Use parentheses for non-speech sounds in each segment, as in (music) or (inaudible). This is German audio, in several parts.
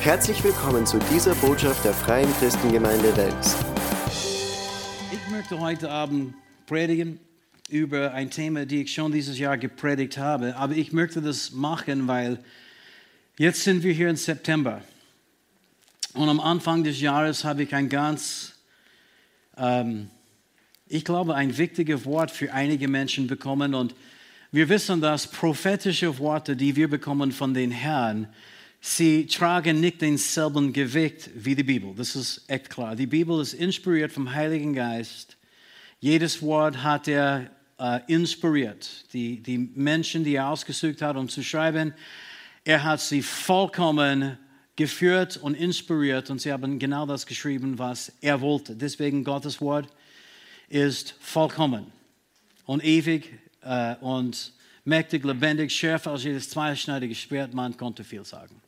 Herzlich willkommen zu dieser Botschaft der Freien Christengemeinde Wels. Ich möchte heute Abend predigen über ein Thema, das ich schon dieses Jahr gepredigt habe. Aber ich möchte das machen, weil jetzt sind wir hier im September. Und am Anfang des Jahres habe ich ein ganz, ähm, ich glaube, ein wichtiges Wort für einige Menschen bekommen. Und wir wissen, dass prophetische Worte, die wir bekommen von den Herrn, sie tragen nicht denselben Gewicht wie die Bibel. Das ist echt klar. Die Bibel ist inspiriert vom Heiligen Geist. Jedes Wort hat er äh, inspiriert. Die, die Menschen, die er ausgesucht hat, um zu schreiben, er hat sie vollkommen geführt und inspiriert und sie haben genau das geschrieben, was er wollte. Deswegen Gottes Wort ist vollkommen und ewig äh, und mächtig, lebendig, schärfer als jedes zweischneidige Schwert. Man konnte viel sagen.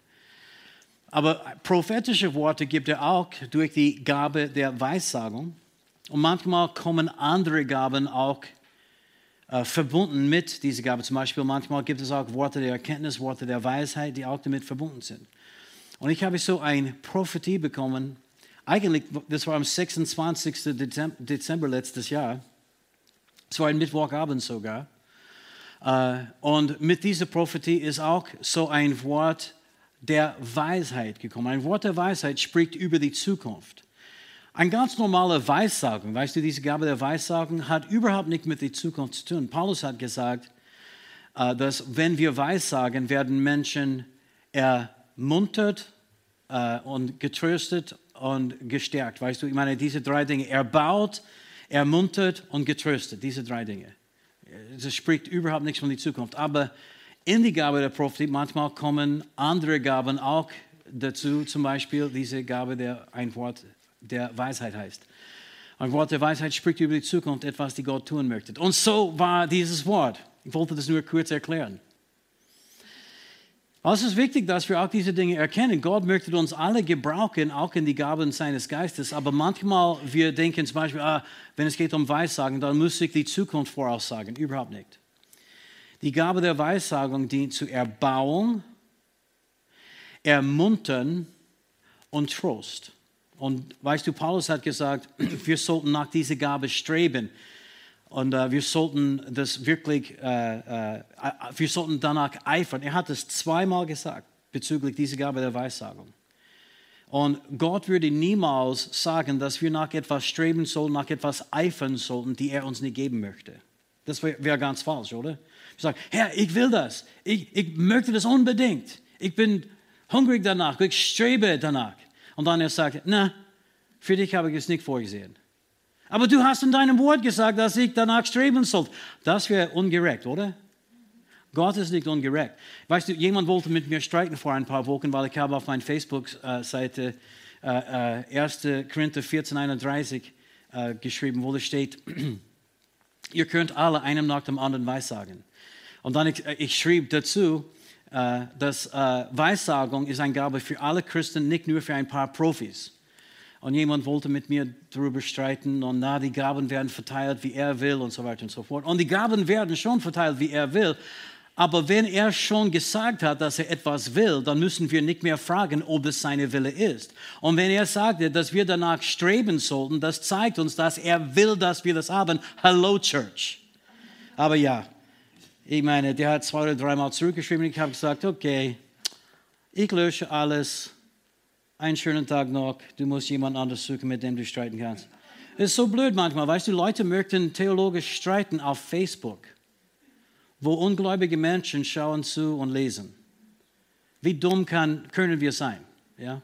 Aber prophetische Worte gibt er auch durch die Gabe der Weissagung. Und manchmal kommen andere Gaben auch äh, verbunden mit dieser Gabe. Zum Beispiel manchmal gibt es auch Worte der Erkenntnis, Worte der Weisheit, die auch damit verbunden sind. Und ich habe so eine Prophetie bekommen. Eigentlich, das war am 26. Dezember letztes Jahr. Es war ein Mittwochabend sogar. Äh, und mit dieser Prophetie ist auch so ein Wort der Weisheit gekommen. Ein Wort der Weisheit spricht über die Zukunft. Ein ganz normaler Weissagung, weißt du, diese Gabe der Weissagung hat überhaupt nicht mit der Zukunft zu tun. Paulus hat gesagt, äh, dass wenn wir Weissagen, werden Menschen ermuntert äh, und getröstet und gestärkt. Weißt du, ich meine, diese drei Dinge, erbaut, ermuntert und getröstet, diese drei Dinge. Das spricht überhaupt nichts von der Zukunft. Aber in die Gabe der Prophetie, manchmal kommen andere Gaben auch dazu, zum Beispiel diese Gabe, der ein Wort der Weisheit heißt. Ein Wort der Weisheit spricht über die Zukunft, etwas, die Gott tun möchte. Und so war dieses Wort. Ich wollte das nur kurz erklären. Es ist wichtig, dass wir auch diese Dinge erkennen. Gott möchte uns alle gebrauchen, auch in die Gaben seines Geistes. Aber manchmal, wir denken zum Beispiel, ah, wenn es geht um Weissagen, dann muss ich die Zukunft voraussagen. Überhaupt nicht. Die Gabe der Weissagung dient zur Erbauung, Ermuntern und Trost. Und weißt du, Paulus hat gesagt, (clears throat) wir sollten nach dieser Gabe streben. Und äh, wir sollten das wirklich, äh, äh, wir sollten danach eifern. Er hat es zweimal gesagt bezüglich dieser Gabe der Weissagung. Und Gott würde niemals sagen, dass wir nach etwas streben sollen, nach etwas eifern sollten, die er uns nicht geben möchte. Das wäre wär ganz falsch, oder? Sagen, Herr, ich will das. Ich, ich möchte das unbedingt. Ich bin hungrig danach. Ich strebe danach. Und dann er sagt, na, für dich habe ich es nicht vorgesehen. Aber du hast in deinem Wort gesagt, dass ich danach streben soll. Das wäre ungerecht, oder? Gott ist nicht ungerecht. Weißt du, jemand wollte mit mir streiten vor ein paar Wochen, weil ich habe auf meiner Facebook-Seite äh, äh, 1. Korinther 14, 31 äh, geschrieben, wo es steht, (clears throat) ihr könnt alle einem nach dem anderen weissagen. Und dann ich, äh, ich schrieb dazu, äh, dass äh, Weissagung ist eine Gabe für alle Christen, nicht nur für ein paar Profis. Und jemand wollte mit mir darüber streiten und na, die Gaben werden verteilt, wie er will und so weiter und so fort. Und die Gaben werden schon verteilt, wie er will. Aber wenn er schon gesagt hat, dass er etwas will, dann müssen wir nicht mehr fragen, ob es seine Wille ist. Und wenn er sagte, dass wir danach streben sollten, das zeigt uns, dass er will, dass wir das haben. Hello, Church. Aber ja, ich meine, der hat zwei oder dreimal zurückgeschrieben. Ich habe gesagt, okay, ich lösche alles. Einen schönen Tag noch. Du musst jemand anderes suchen, mit dem du streiten kannst. Es ist so blöd manchmal, weißt du, Leute möchten theologisch streiten auf Facebook, wo ungläubige Menschen schauen zu und lesen. Wie dumm kann, können wir sein? Ja?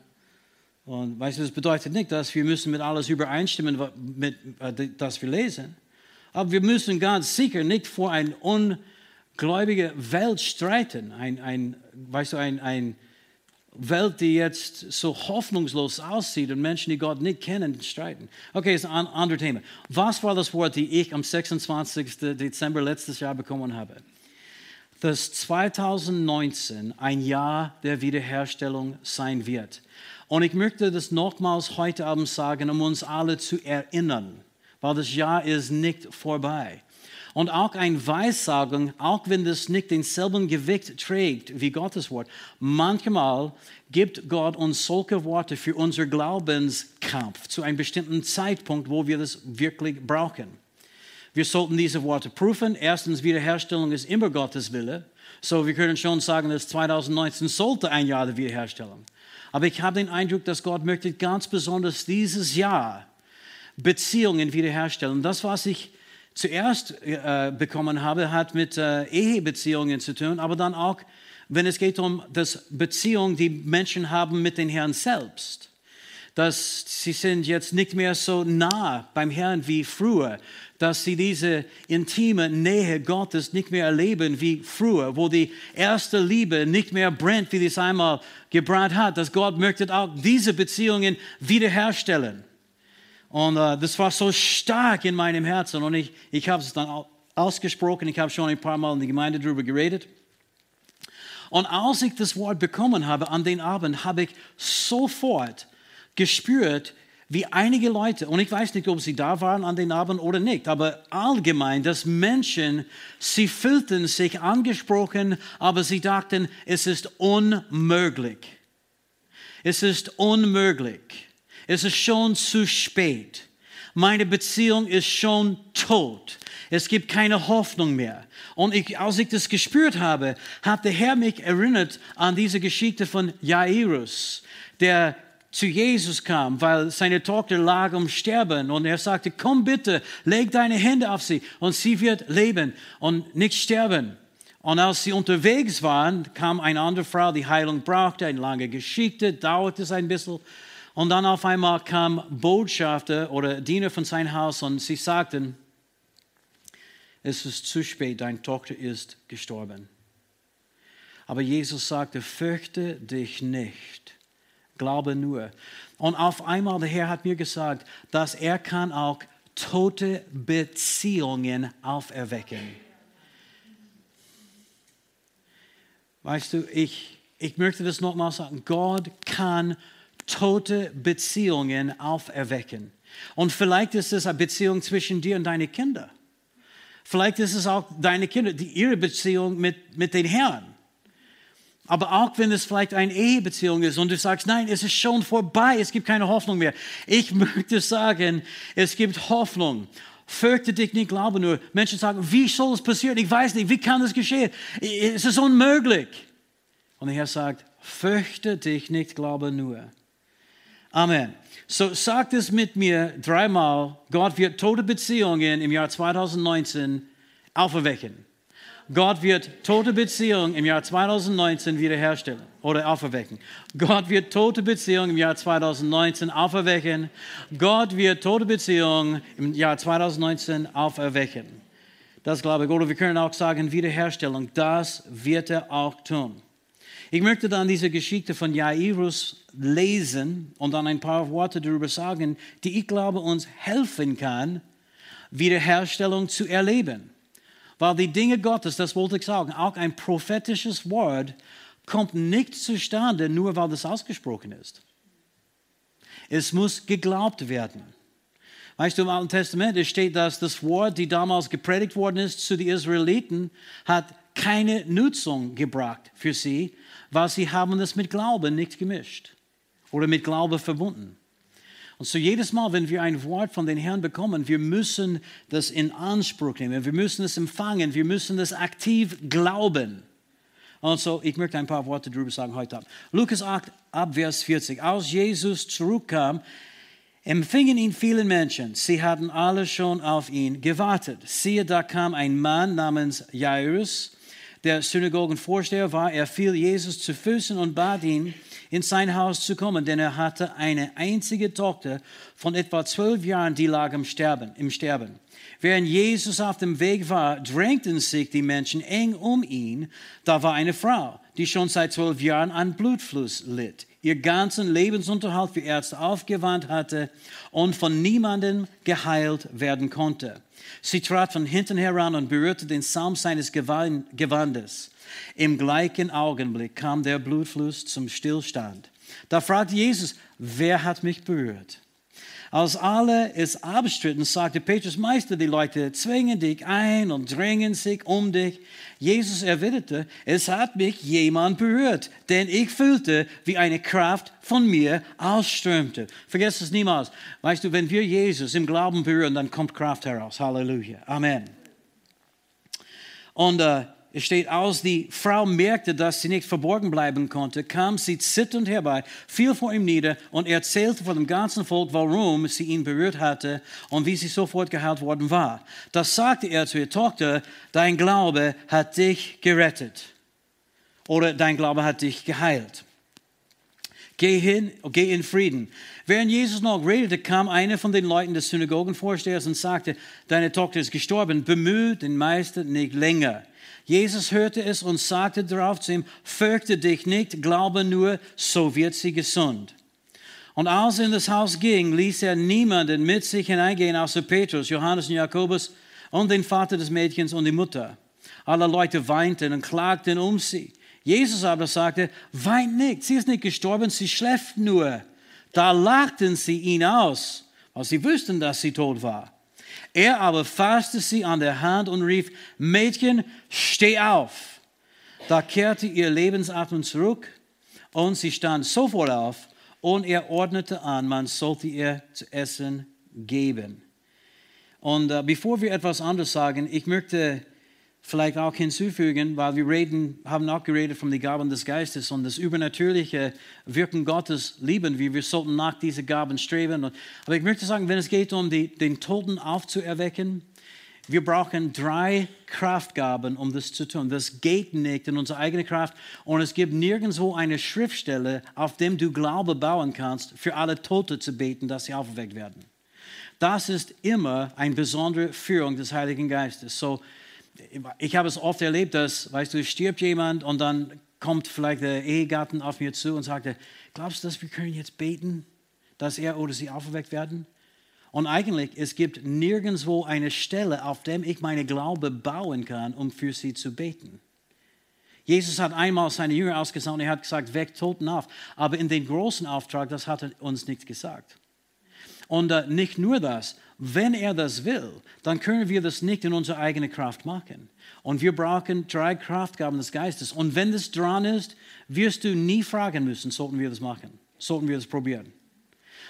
Und weißt du, das bedeutet nicht, dass wir müssen mit alles übereinstimmen, mit, äh, das wir lesen. Aber wir müssen ganz sicher nicht vor ein un gläubige Welt streiten. Ein, ein, weißt du, ein, ein Welt, die jetzt so hoffnungslos aussieht und Menschen, die Gott nicht kennen, streiten. Okay, ist ein anderes Thema. Was war das Wort, die ich am 26. Dezember letztes Jahr bekommen habe? Dass 2019 ein Jahr der Wiederherstellung sein wird. Und ich möchte das nochmals heute Abend sagen, um uns alle zu erinnern, weil das Jahr ist nicht vorbei. Und auch ein Weissagung, auch wenn das nicht denselben Gewicht trägt wie Gottes Wort, manchmal gibt Gott uns solche Worte für unser Glaubenskampf zu einem bestimmten Zeitpunkt, wo wir das wirklich brauchen. Wir sollten diese Worte prüfen. Erstens, Wiederherstellung ist immer Gottes Wille. So, wir können schon sagen, dass 2019 sollte ein Jahr der Wiederherstellung. Aber ich habe den Eindruck, dass Gott möchte ganz besonders dieses Jahr Beziehungen wiederherstellen. Das, was ich zuerst äh, bekommen habe, hat mit äh, Ehebeziehungen zu tun, aber dann auch, wenn es geht um das Beziehung, die Menschen haben mit den Herrn selbst. Dass sie sind jetzt nicht mehr so nah beim Herrn wie früher, dass sie diese intime Nähe Gottes nicht mehr erleben wie früher, wo die erste Liebe nicht mehr brennt, wie es einmal gebrannt hat, dass Gott möchte auch diese Beziehungen wiederherstellen. Und äh, das war so stark in meinem Herzen und ich, ich habe es dann ausgesprochen, ich habe schon ein paar Mal in der Gemeinde darüber geredet. Und als ich das Wort bekommen habe an den Abend, habe ich sofort gespürt, wie einige Leute, und ich weiß nicht, ob sie da waren an den Abend oder nicht, aber allgemein, dass Menschen, sie fühlten sich angesprochen, aber sie dachten, es ist unmöglich. Es ist unmöglich. Es ist schon zu spät. Meine Beziehung ist schon tot. Es gibt keine Hoffnung mehr. Und ich, als ich das gespürt habe, hat der Herr mich erinnert an diese Geschichte von Jairus, der zu Jesus kam, weil seine Tochter lag um Sterben und er sagte, komm bitte, leg deine Hände auf sie und sie wird leben und nicht sterben. Und als sie unterwegs waren, kam eine andere Frau, die Heilung brauchte, eine lange Geschichte, dauerte es ein bisschen. Und dann auf einmal kam Botschafter oder Diener von seinem Haus und sie sagten, es ist zu spät, deine Tochter ist gestorben. Aber Jesus sagte, fürchte dich nicht Glaube nur. Und auf einmal, der Herr hat mir gesagt, dass er kann auch tote Beziehungen auferwecken. Weißt du, ich, ich möchte das nochmal sagen. Gott kann tote Beziehungen auferwecken. Und vielleicht ist es eine Beziehung zwischen dir und deinen Kindern. Vielleicht ist es auch deine Kinder, die, ihre Beziehung mit, mit den Herrn. Aber auch wenn es vielleicht eine Ehebeziehung ist und du sagst, nein, es ist schon vorbei, es gibt keine Hoffnung mehr. Ich (laughs) möchte sagen, es gibt Hoffnung. Fürchte dich nicht, glaube nur. Menschen sagen, wie soll es passieren? Ich weiß nicht, wie kann das geschehen? Es ist unmöglich. Und der Herr sagt, fürchte dich nicht, glaube nur. Amen. So sagt es mit mir dreimal, Gott wird tote Beziehungen im Jahr 2019 auferwecken. Gott wird tote Beziehungen im Jahr 2019 wiederherstellen oder auferwecken. Gott wird tote Beziehungen im Jahr 2019 auferwecken. Gott wird tote Beziehungen im Jahr 2019 auferwecken. Das glaube ich. Oder wir können auch sagen, Wiederherstellung. Das wird er auch tun. Ich möchte dann diese Geschichte von Jairus lesen und dann ein paar Worte darüber sagen, die ich glaube uns helfen kann, Wiederherstellung zu erleben. Weil die Dinge Gottes, das wollte ich sagen, auch ein prophetisches Wort kommt nicht zustande, nur weil das ausgesprochen ist. Es muss geglaubt werden. Weißt du, im Alten Testament steht, dass das Wort, die damals gepredigt worden ist zu den Israeliten, hat keine Nutzung gebracht für sie, weil sie haben es mit Glauben nicht gemischt oder mit Glaube verbunden. Und so jedes Mal, wenn wir ein Wort von den Herrn bekommen, wir müssen das in Anspruch nehmen, wir müssen es empfangen, wir müssen es aktiv glauben. Und so, ich möchte ein paar Worte darüber sagen heute Abend. Lukas 8, ab Vers 40. Als Jesus zurückkam, empfingen ihn viele Menschen. Sie hatten alle schon auf ihn gewartet. Siehe, da kam ein Mann namens Jairus, der Synagogenvorsteher war. Er fiel Jesus zu Füßen und bat ihn, in sein Haus zu kommen, denn er hatte eine einzige Tochter von etwa zwölf Jahren, die lag im Sterben. Im Sterben. Während Jesus auf dem Weg war, drängten sich die Menschen eng um ihn. Da war eine Frau, die schon seit zwölf Jahren an Blutfluss litt, ihr ganzen Lebensunterhalt für Ärzte aufgewandt hatte und von niemandem geheilt werden konnte. Sie trat von hinten heran und berührte den Saum seines Gewandes. Im gleichen Augenblick kam der Blutfluss zum Stillstand. Da fragte Jesus, wer hat mich berührt? Als alle es abstritten, sagte Petrus, Meister, die Leute zwingen dich ein und drängen sich um dich. Jesus erwiderte, es hat mich jemand berührt, denn ich fühlte, wie eine Kraft von mir ausströmte. Vergesst es niemals. Weißt du, wenn wir Jesus im Glauben berühren, dann kommt Kraft heraus. Halleluja. Amen. Und äh, es steht aus, die Frau merkte, dass sie nicht verborgen bleiben konnte, kam sie zitternd herbei, fiel vor ihm nieder und erzählte vor dem ganzen Volk, warum sie ihn berührt hatte und wie sie sofort geheilt worden war. Das sagte er zu ihr Tochter, dein Glaube hat dich gerettet oder dein Glaube hat dich geheilt. Geh hin, geh in Frieden. Während Jesus noch redete, kam einer von den Leuten des Synagogenvorstehers und sagte, deine Tochter ist gestorben, bemühe den Meister nicht länger. Jesus hörte es und sagte darauf zu ihm, fürchte dich nicht, glaube nur, so wird sie gesund. Und als er in das Haus ging, ließ er niemanden mit sich hineingehen, außer Petrus, Johannes und Jakobus und den Vater des Mädchens und die Mutter. Alle Leute weinten und klagten um sie. Jesus aber sagte, weint nicht, sie ist nicht gestorben, sie schläft nur. Da lachten sie ihn aus, weil sie wussten, dass sie tot war. Er aber fasste sie an der Hand und rief, Mädchen, steh auf. Da kehrte ihr Lebensatmen zurück und sie stand sofort auf und er ordnete an, man sollte ihr zu essen geben. Und äh, bevor wir etwas anderes sagen, ich möchte vielleicht auch hinzufügen, weil wir reden, haben auch geredet von den Gaben des Geistes und das übernatürliche Wirken Gottes lieben wir. Wir sollten nach diesen Gaben streben. Aber ich möchte sagen, wenn es geht um die, den Toten aufzuerwecken, wir brauchen drei Kraftgaben, um das zu tun. Das geht nicht in unsere eigene Kraft. Und es gibt nirgendwo eine Schriftstelle, auf dem du Glaube bauen kannst, für alle Tote zu beten, dass sie aufgeweckt werden. Das ist immer eine besondere Führung des Heiligen Geistes. So, ich habe es oft erlebt, dass, weißt du, stirbt jemand und dann kommt vielleicht der Ehegatten auf mir zu und sagt, glaubst du, dass wir können jetzt beten, dass er oder sie aufgeweckt werden? Und eigentlich, es gibt nirgendwo eine Stelle, auf der ich meine Glaube bauen kann, um für sie zu beten. Jesus hat einmal seine Jünger ausgesandt und er hat gesagt, weckt Toten auf. Aber in den großen Auftrag, das hat er uns nicht gesagt. Und äh, nicht nur das, wenn er das will, dann können wir das nicht in unserer eigenen Kraft machen. Und wir brauchen drei Kraftgaben des Geistes. Und wenn das dran ist, wirst du nie fragen müssen, sollten wir das machen, sollten wir das probieren.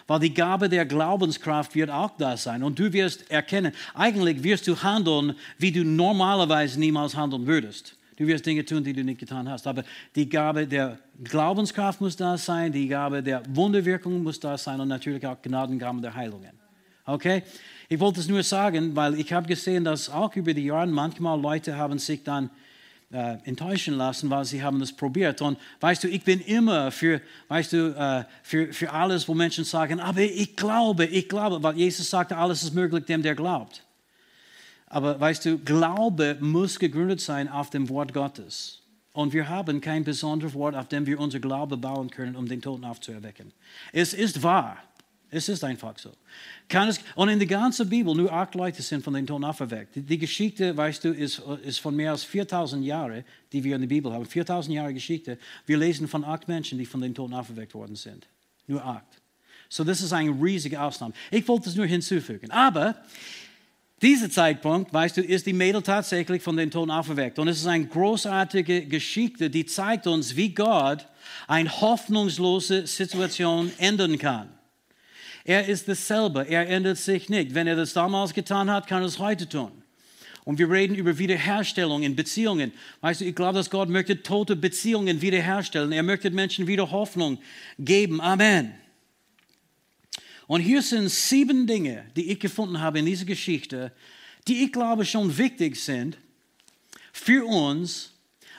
Weil die Gabe der Glaubenskraft wird auch da sein. Und du wirst erkennen, eigentlich wirst du handeln, wie du normalerweise niemals handeln würdest. Du wirst Dinge tun, die du nicht getan hast. Aber die Gabe der Glaubenskraft muss da sein, die Gabe der Wunderwirkung muss da sein und natürlich auch Gnadengaben der Heilungen. Okay? Ich wollte es nur sagen, weil ich habe gesehen, dass auch über die Jahre manchmal Leute haben sich dann äh, enttäuschen lassen, weil sie haben das probiert. Und weißt du, ich bin immer für, weißt du, äh, für, für alles, wo Menschen sagen, aber ich glaube, ich glaube, weil Jesus sagte, alles ist möglich dem, der glaubt. Aber weißt du, Glaube muss gegründet sein auf dem Wort Gottes. Und wir haben kein besonderes Wort, auf dem wir unser Glaube bauen können, um den Toten aufzuerwecken. Es ist wahr. Es ist einfach so. Es, und in der ganzen Bibel, nur acht Leute sind von den Toten auferweckt. Die, die Geschichte, weißt du, ist, ist von mehr als 4000 Jahren, die wir in der Bibel haben. 4000 Jahre Geschichte. Wir lesen von acht Menschen, die von den Toten auferweckt worden sind. Nur acht. So, das ist eine riesige Ausnahme. Ich wollte es nur hinzufügen. Aber dieser Zeitpunkt, weißt du, ist die Mädel tatsächlich von den Toten auferweckt. Und es ist eine großartige Geschichte, die zeigt uns, wie Gott eine hoffnungslose Situation ändern kann. Er ist dasselbe, er ändert sich nicht. Wenn er das damals getan hat, kann er es heute tun. Und wir reden über Wiederherstellung in Beziehungen. Weißt du, ich glaube, dass Gott möchte tote Beziehungen wiederherstellen. Er möchte Menschen wieder Hoffnung geben. Amen. Und hier sind sieben Dinge, die ich gefunden habe in dieser Geschichte, die ich glaube schon wichtig sind für uns,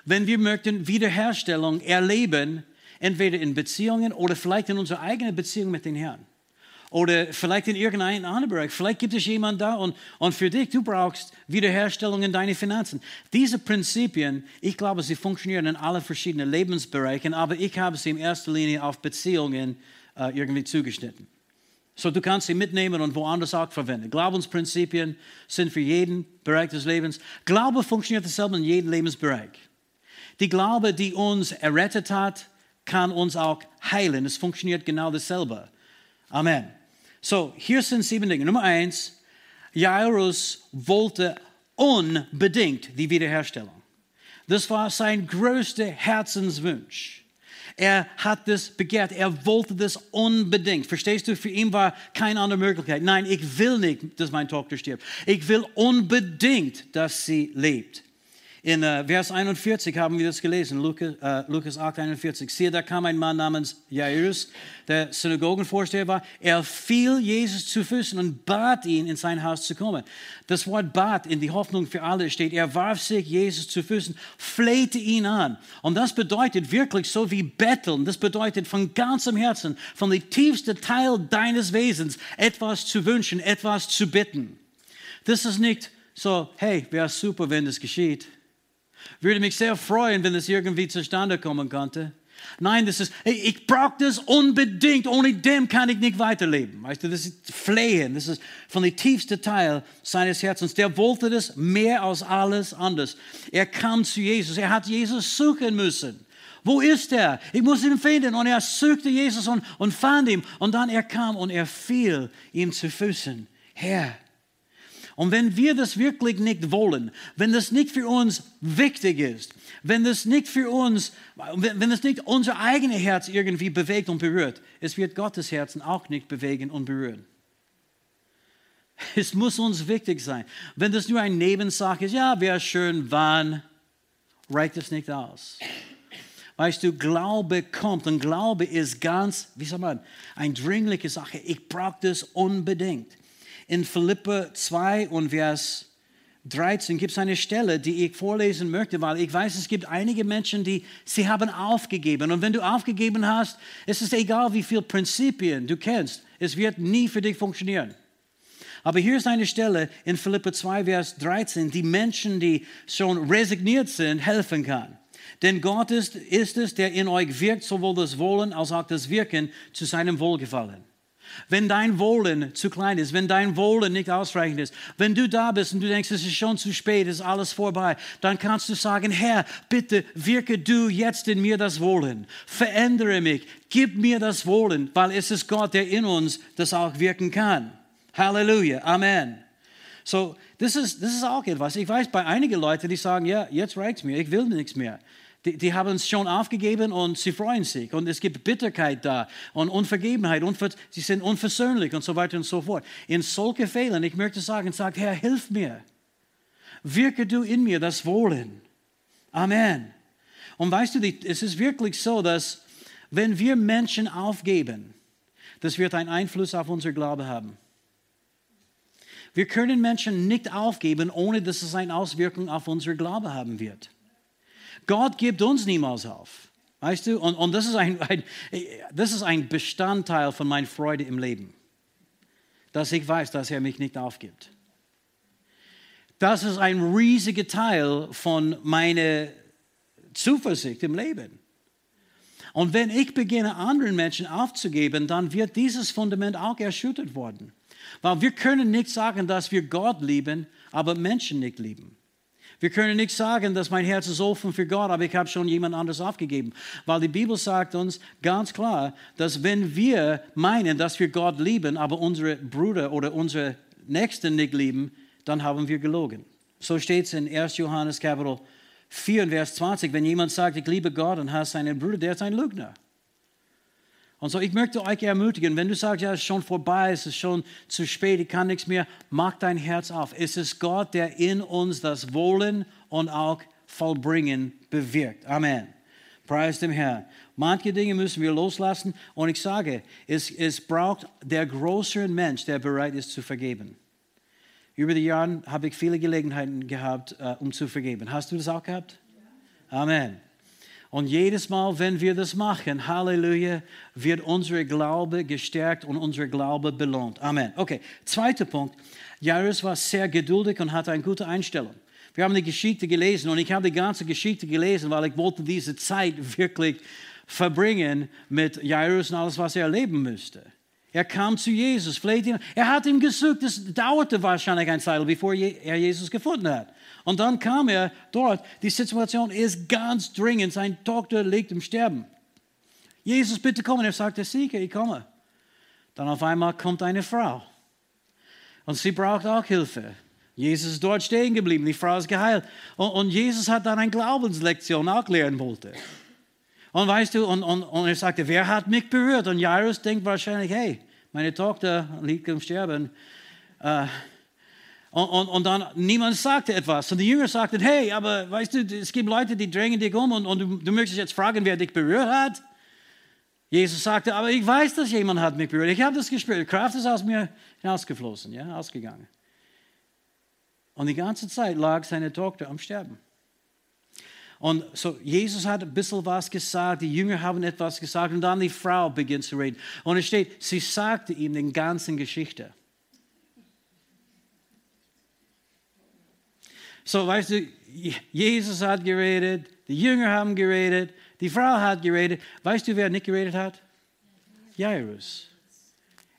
wenn wir möchten Wiederherstellung erleben, entweder in Beziehungen oder vielleicht in unserer eigenen Beziehung mit den Herrn. Oder vielleicht in irgendeinem anderen Bereich. Vielleicht gibt es jemanden da und, und für dich, du brauchst Wiederherstellung in deine Finanzen. Diese Prinzipien, ich glaube, sie funktionieren in allen verschiedenen Lebensbereichen, aber ich habe sie in erster Linie auf Beziehungen äh, irgendwie zugeschnitten. So, du kannst sie mitnehmen und woanders auch verwenden. Glaubensprinzipien sind für jeden Bereich des Lebens. Glaube funktioniert dasselbe in jedem Lebensbereich. Die Glaube, die uns errettet hat, kann uns auch heilen. Es funktioniert genau dasselbe. Amen. So, hier sind sieben Dinge. Nummer eins, Jairus wollte unbedingt die Wiederherstellung. Das war sein größter Herzenswunsch. Er hat das begehrt, er wollte das unbedingt. Verstehst du, für ihn war keine andere Möglichkeit. Nein, ich will nicht, dass meine Tochter stirbt. Ich will unbedingt, dass sie lebt. In uh, Vers 41 haben wir das gelesen, Lukas, uh, Lukas 8, 41. Siehe, da kam ein Mann namens Jairus, der Synagogenvorsteher war. Er fiel Jesus zu Füßen und bat ihn, in sein Haus zu kommen. Das Wort bat in die Hoffnung für alle steht, er warf sich Jesus zu Füßen, flehte ihn an. Und das bedeutet wirklich so wie betteln. Das bedeutet von ganzem Herzen, von dem tiefsten Teil deines Wesens, etwas zu wünschen, etwas zu bitten. Das ist nicht so, hey, wäre super, wenn das geschieht. Würde mich sehr freuen, wenn es irgendwie zustande kommen könnte. Nein, das ist, ich brauche das unbedingt, ohne dem kann ich nicht weiterleben. Weißt du, das ist Flehen, das ist von dem tiefsten Teil seines Herzens. Der wollte das mehr als alles anders. Er kam zu Jesus, er hat Jesus suchen müssen. Wo ist er? Ich muss ihn finden. Und er suchte Jesus und, und fand ihn. Und dann er kam und er fiel ihm zu Füßen. Herr, und wenn wir das wirklich nicht wollen, wenn das nicht für uns wichtig ist, wenn das nicht für uns, wenn das nicht unser eigenes Herz irgendwie bewegt und berührt, es wird Gottes Herzen auch nicht bewegen und berühren. Es muss uns wichtig sein. Wenn das nur eine Nebensache ist, ja, wäre schön, wann, reicht es nicht aus. Weißt du, Glaube kommt und Glaube ist ganz, wie soll man, eine dringliche Sache. Ich brauche das unbedingt in Philippe 2 und Vers 13 gibt es eine Stelle, die ich vorlesen möchte, weil ich weiß, es gibt einige Menschen, die sie haben aufgegeben. Und wenn du aufgegeben hast, ist es egal, wie viele Prinzipien du kennst. Es wird nie für dich funktionieren. Aber hier ist eine Stelle in Philippe 2, Vers 13, die Menschen, die schon resigniert sind, helfen kann. Denn Gott ist, ist es, der in euch wirkt, sowohl das Wollen als auch das Wirken zu seinem Wohlgefallen. Wenn dein Wohlen zu klein ist, wenn dein Wohlen nicht ausreichend ist, wenn du da bist und du denkst, es ist schon zu spät, es ist alles vorbei, dann kannst du sagen, Herr, bitte wirke du jetzt in mir das Wohlen. Verändere mich, gib mir das Wohlen, weil es ist Gott, der in uns das auch wirken kann. Halleluja, Amen. So, das ist, das ist auch etwas. Ich weiß bei einigen Leuten, die sagen, ja, jetzt reicht es mir, ich will nichts mehr. Die, die, haben es schon aufgegeben und sie freuen sich. Und es gibt Bitterkeit da und Unvergebenheit. Unver sie sind unversöhnlich und so weiter und so fort. In solchen Fällen, ich möchte sagen, sagt, Herr, hilf mir. Wirke du in mir das Wohlen. Amen. Und weißt du, es ist wirklich so, dass wenn wir Menschen aufgeben, das wird einen Einfluss auf unser Glaube haben. Wir können Menschen nicht aufgeben, ohne dass es eine Auswirkung auf unser Glaube haben wird. Gott gibt uns niemals auf. Weißt du? Und, und das, ist ein, ein, das ist ein Bestandteil von meiner Freude im Leben. Dass ich weiß, dass er mich nicht aufgibt. Das ist ein riesiger Teil von meiner Zuversicht im Leben. Und wenn ich beginne, anderen Menschen aufzugeben, dann wird dieses Fundament auch erschüttert worden. Weil wir können nicht sagen, dass wir Gott lieben, aber Menschen nicht lieben. Wir können nicht sagen, dass mein Herz ist offen für Gott, aber ich habe schon jemand anderes aufgegeben. Weil die Bibel sagt uns ganz klar, dass wenn wir meinen, dass wir Gott lieben, aber unsere Brüder oder unsere Nächsten nicht lieben, dann haben wir gelogen. So steht es in 1. Johannes Kapitel 4, Vers 20. Wenn jemand sagt, ich liebe Gott und hasst seinen Bruder, der ist ein Lügner. Und so, ich möchte euch ermutigen, wenn du sagst, ja, es ist schon vorbei, es ist schon zu spät, ich kann nichts mehr, mach dein Herz auf. Es ist Gott, der in uns das Wollen und auch Vollbringen bewirkt. Amen. Preis dem Herrn. Manche Dinge müssen wir loslassen und ich sage, es, es braucht der größere Mensch, der bereit ist zu vergeben. Über die Jahre habe ich viele Gelegenheiten gehabt, uh, um zu vergeben. Hast du das auch gehabt? Amen. Und jedes Mal, wenn wir das machen, Halleluja, wird unser Glaube gestärkt und unser Glaube belohnt. Amen. Okay, zweiter Punkt. Jairus war sehr geduldig und hatte eine gute Einstellung. Wir haben die Geschichte gelesen und ich habe die ganze Geschichte gelesen, weil ich wollte diese Zeit wirklich verbringen mit Jairus und alles, was er erleben müsste. Er kam zu Jesus, flehte ihn. Er hat ihn gesucht. Es dauerte wahrscheinlich ein Zeit, bevor er Jesus gefunden hat. Und dann kam er dort. Die Situation ist ganz dringend. Seine Tochter liegt im Sterben. Jesus, bitte komm. Er sagte, sicher, ich komme. Dann auf einmal kommt eine Frau. Und sie braucht auch Hilfe. Jesus ist dort stehen geblieben, die Frau ist geheilt. Und, und Jesus hat dann eine Glaubenslektion auch lernen wollte. Und weißt du, und, und, und er sagte, wer hat mich berührt? Und Jairus denkt wahrscheinlich, hey, meine Tochter liegt im Sterben. Äh, und, und, und, dann niemand sagte etwas. Und die Jünger sagten, hey, aber weißt du, es gibt Leute, die drängen dich um und, und du, du möchtest jetzt fragen, wer dich berührt hat. Jesus sagte, aber ich weiß, dass jemand hat mich berührt. Ich habe das gespürt. Kraft ist aus mir hinausgeflossen, ja, ausgegangen. Und die ganze Zeit lag seine Tochter am Sterben. Und so, Jesus hat ein bisschen was gesagt, die Jünger haben etwas gesagt und dann die Frau beginnt zu reden. Und es steht, sie sagte ihm die ganze Geschichte. So, weißt du, Jesus hat geredet, die Jünger haben geredet, die Frau hat geredet. Weißt du, wer nicht geredet hat? Jairus.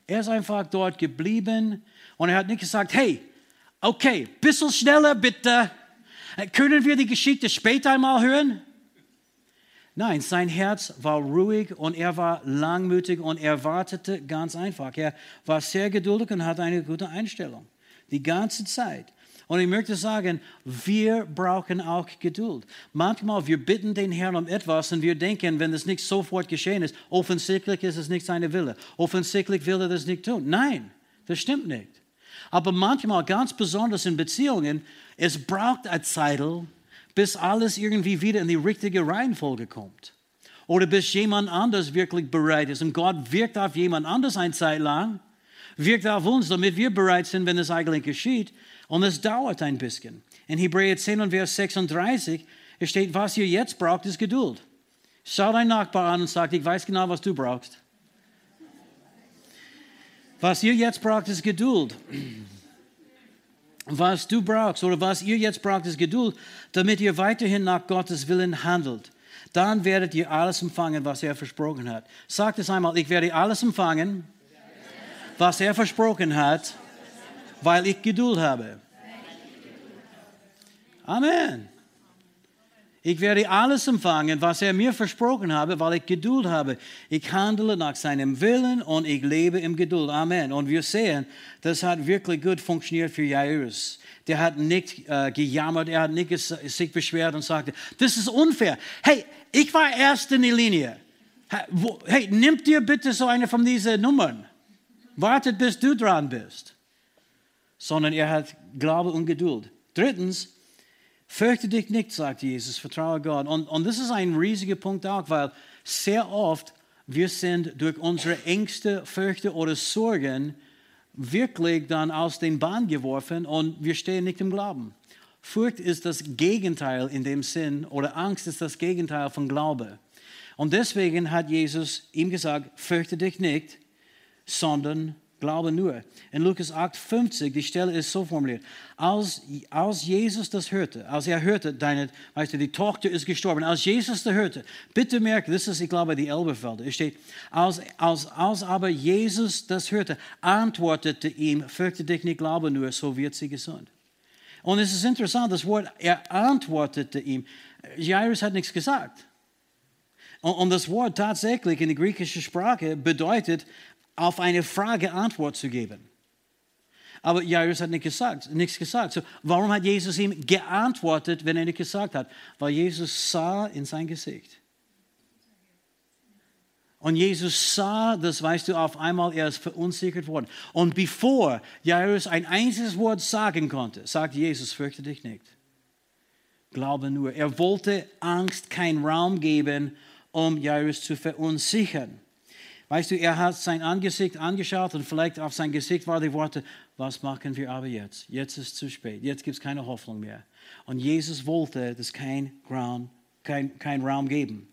Er ist einfach dort geblieben und er hat nicht gesagt, hey, okay, bisschen schneller bitte. Können wir die Geschichte später einmal hören? Nein, sein Herz war ruhig und er war langmütig und er wartete ganz einfach. Er war sehr geduldig und hatte eine gute Einstellung. Die ganze Zeit. Und ich möchte sagen, wir brauchen auch Geduld. Manchmal, wir bitten den Herrn um etwas und wir denken, wenn es nicht sofort geschehen ist, offensichtlich ist es nicht seine Wille. Offensichtlich will er das nicht tun. Nein, das stimmt nicht. Aber manchmal, ganz besonders in Beziehungen, es braucht eine Zeit, bis alles irgendwie wieder in die richtige Reihenfolge kommt. Oder bis jemand anders wirklich bereit ist. Und Gott wirkt auf jemand anders eine Zeit lang, wirkt auf uns, damit wir bereit sind, wenn es eigentlich geschieht. Und es dauert ein bisschen. In Hebräer 10 und Vers 36 steht, was ihr jetzt braucht, ist Geduld. Schau deinen Nachbar an und sag, ich weiß genau, was du brauchst. Was ihr jetzt braucht, ist Geduld. Was du brauchst oder was ihr jetzt braucht, ist Geduld, damit ihr weiterhin nach Gottes Willen handelt. Dann werdet ihr alles empfangen, was er versprochen hat. Sagt es einmal, ich werde alles empfangen, was er versprochen hat weil ich Geduld habe. Amen. Ich werde alles empfangen, was er mir versprochen habe, weil ich Geduld habe. Ich handle nach seinem Willen und ich lebe im Geduld. Amen. Und wir sehen, das hat wirklich gut funktioniert für Jairus. Der hat nicht äh, gejammert, er hat nicht sich beschwert und sagte, das ist unfair. Hey, ich war erst in der Linie. Hey, nimm dir bitte so eine von diesen Nummern. Wartet, bis du dran bist sondern er hat Glaube und Geduld. Drittens, fürchte dich nicht, sagt Jesus, vertraue Gott. Und, und das ist ein riesiger Punkt auch, weil sehr oft wir sind durch unsere Ängste, Fürchte oder Sorgen wirklich dann aus den Bahn geworfen und wir stehen nicht im Glauben. Furcht ist das Gegenteil in dem Sinn oder Angst ist das Gegenteil von Glaube. Und deswegen hat Jesus ihm gesagt, fürchte dich nicht, sondern Glaube nur. In Lukas 8, 50, die Stelle ist so formuliert. Als, als Jesus das hörte, als er hörte, deine, weißt du, die Tochter ist gestorben, als Jesus das hörte, bitte merke, das ist, ich glaube, die Elberfelder, es steht, als, als, als aber Jesus das hörte, antwortete ihm, fürchte dich nicht, glaube nur, so wird sie gesund. Und es ist interessant, das Wort, er antwortete ihm. Jairus hat nichts gesagt. Und das Wort tatsächlich in der griechischen Sprache bedeutet, auf eine Frage Antwort zu geben. Aber Jairus hat nicht gesagt, nichts gesagt. So, warum hat Jesus ihm geantwortet, wenn er nicht gesagt hat? Weil Jesus sah in sein Gesicht. Und Jesus sah, das weißt du, auf einmal, er ist verunsichert worden. Und bevor Jairus ein einziges Wort sagen konnte, sagte Jesus, fürchte dich nicht. Glaube nur. Er wollte Angst keinen Raum geben, um Jairus zu verunsichern. Weißt du, er hat sein Angesicht angeschaut und vielleicht auf sein Gesicht waren die Worte, was machen wir aber jetzt? Jetzt ist es zu spät, jetzt gibt es keine Hoffnung mehr. Und Jesus wollte, dass kein Raum, kein, kein Raum geben.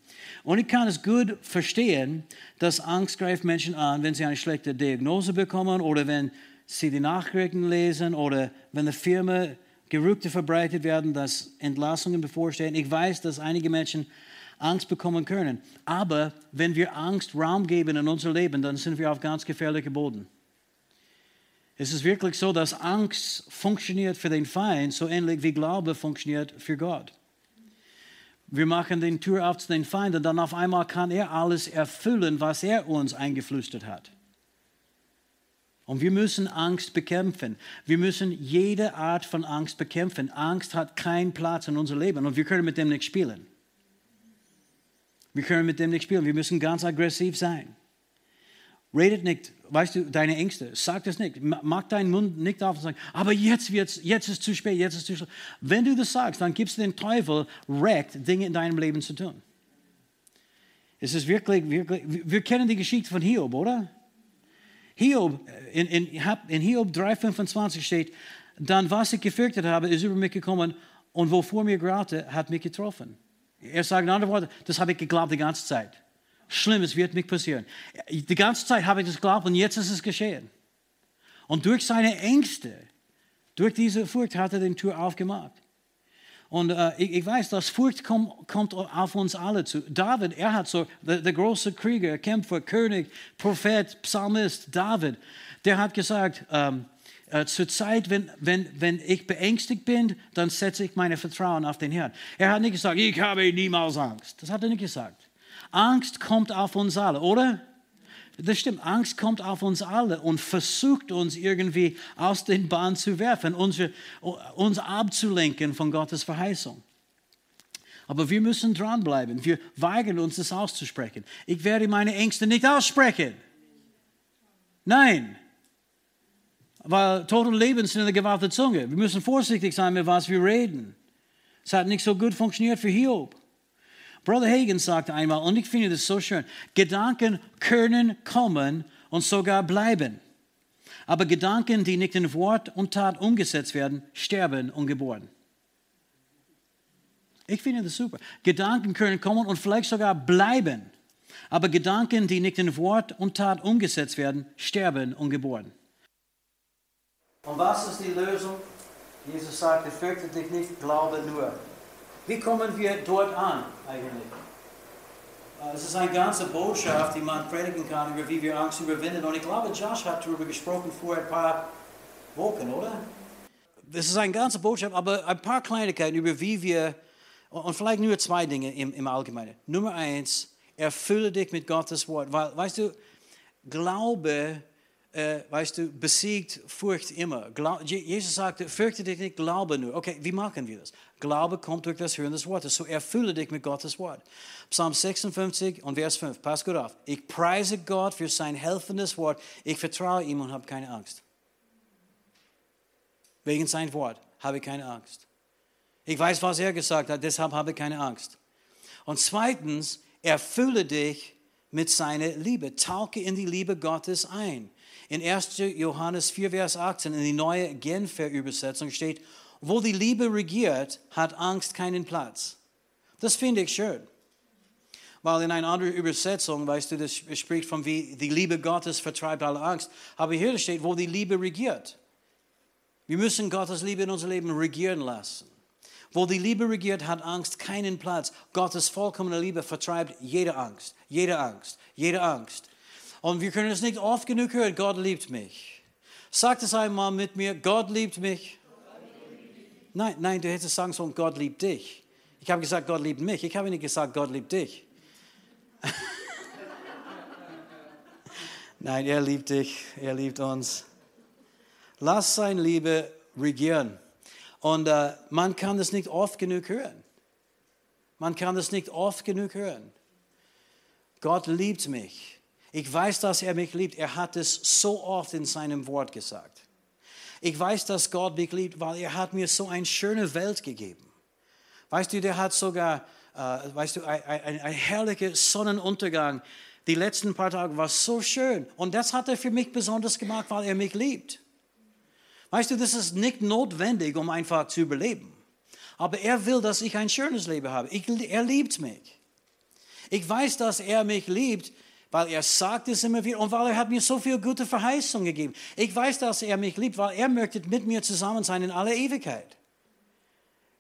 Und ich kann es gut verstehen, dass Angst greift Menschen an, wenn sie eine schlechte Diagnose bekommen oder wenn sie die Nachrichten lesen oder wenn eine Firma Gerüchte verbreitet werden, dass Entlassungen bevorstehen. Ich weiß, dass einige Menschen Angst bekommen können. Aber wenn wir Angst Raum geben in unser Leben, dann sind wir auf ganz gefährlichem Boden. Es ist wirklich so, dass Angst funktioniert für den Feind, so ähnlich wie Glaube funktioniert für Gott. Wir machen den Tür auf zu den Feind und dann auf einmal kann er alles erfüllen, was er uns eingeflüstert hat. Und wir müssen Angst bekämpfen. Wir müssen jede Art von Angst bekämpfen. Angst hat keinen Platz in unserem Leben und wir können mit dem nicht spielen. Wir können mit dem nicht spielen. Wir müssen ganz aggressiv sein. Redet nicht, weißt du, deine Ängste. Sag das nicht. Mach deinen Mund nicht auf und sag, aber jetzt wird's, jetzt ist zu spät, jetzt ist zu spät. Wenn du das sagst, dann gibst du den Teufel Recht, Dinge in deinem Leben zu tun. Es ist wirklich, wirklich, wir kennen die Geschichte von Hiob, oder? Hiob, in, in, in Hiob 3,25 steht, dann was ich gefürchtet habe, ist über mich gekommen und wovor mir graute, hat mich getroffen. Er sagt in anderen Worten, das habe ich geglaubt die ganze Zeit. Schlimmes wird nicht passieren. Die ganze Zeit habe ich das geglaubt und jetzt ist es geschehen. Und durch seine Ängste, durch diese Furcht hat er den Tür aufgemacht. Und äh, ich, ich, weiß, dass Furcht kommt, kommt auf uns alle zu. David, er hat so, der, der große Krieger, Kämpfer, König, Prophet, Psalmist, David, der hat gesagt, ähm, äh, zur Zeit, wenn, wenn, wenn ich beängstigt bin, dann setze ich meine Vertrauen auf den Herrn. Er hat nicht gesagt, ich habe niemals Angst. Das hat er nicht gesagt. Angst kommt auf uns alle, oder? Das stimmt, Angst kommt auf uns alle und versucht uns irgendwie aus den Bahnen zu werfen, uns, uns abzulenken von Gottes Verheißung. Aber wir müssen dranbleiben. Wir weigern uns, das auszusprechen. Ich werde meine Ängste nicht aussprechen. Nein. Weil und Leben sind in der Gewalt der Zunge. Wir müssen vorsichtig sein, mit was wir reden. Es hat nicht so gut funktioniert für Hiob. Brother Hagen sagte einmal, und ich finde das so schön, Gedanken können kommen und sogar bleiben. Aber Gedanken, die nicht in Wort und Tat umgesetzt werden, sterben ungeboren. Ich finde das super. Gedanken können kommen und vielleicht sogar bleiben. Aber Gedanken, die nicht in Wort und Tat umgesetzt werden, sterben ungeboren. Und was ist die Lösung? Jesus sagte, fürchte dich nicht, glaube nur. Wie kommen wir dort an eigentlich? Äh, es ist eine ganze Botschaft, die man predigen kann, über wie wir Angst überwinden. Und ich glaube, Josh hat darüber gesprochen vor ein paar Wochen, oder? Es ist eine ganze Botschaft, aber ein paar Kleinigkeiten über wie wir, und vielleicht nur zwei Dinge im, im Allgemeinen. Nummer eins, erfülle dich mit Gottes Wort. Weil, weißt du, Glaube äh, weißt du, besiegt Furcht immer. Glaub, Jesus sagte, fürchte dich nicht, glaube nur. Okay, wie machen wir das? Glaube kommt durch das Hören des Wortes. So erfülle dich mit Gottes Wort. Psalm 56 und Vers 5, pass gut auf. Ich preise Gott für sein helfendes Wort. Ich vertraue ihm und habe keine Angst. Wegen sein Wort habe ich keine Angst. Ich weiß, was er gesagt hat, deshalb habe ich keine Angst. Und zweitens, erfülle dich mit seiner Liebe. Tauche in die Liebe Gottes ein. In 1. Johannes 4, Vers 18, in die neue Genfer Übersetzung steht, wo die Liebe regiert, hat Angst keinen Platz. Das finde ich schön. Weil in einer anderen Übersetzung, weißt du, das spricht von wie die Liebe Gottes vertreibt alle Angst. Aber hier steht, wo die Liebe regiert. Wir müssen Gottes Liebe in unser Leben regieren lassen. Wo die Liebe regiert, hat Angst keinen Platz. Gottes vollkommene Liebe vertreibt jede Angst, jede Angst, jede Angst. Und wir können es nicht oft genug hören, Gott liebt mich. Sag es einmal mit mir, Gott liebt mich. Nein, nein, du hättest sagen sollen, Gott liebt dich. Ich habe gesagt, Gott liebt mich. Ich habe nicht gesagt, Gott liebt dich. (laughs) nein, er liebt dich, er liebt uns. Lass seine Liebe regieren. Und äh, man kann das nicht oft genug hören. Man kann das nicht oft genug hören. Gott liebt mich. Ich weiß, dass er mich liebt. Er hat es so oft in seinem Wort gesagt. Ich weiß, dass Gott mich liebt, weil er hat mir so eine schöne Welt gegeben. Weißt du, der hat sogar, äh, weißt du, ein, ein, ein herrlicher Sonnenuntergang. Die letzten paar Tage war so schön. Und das hat er für mich besonders gemacht, weil er mich liebt. Weißt du, das ist nicht notwendig, um einfach zu überleben. Aber er will, dass ich ein schönes Leben habe. Ich, er liebt mich. Ich weiß, dass er mich liebt, weil er sagt es immer wieder und weil er hat mir so viel gute Verheißungen gegeben. Ich weiß, dass er mich liebt, weil er möchte mit mir zusammen sein in aller Ewigkeit.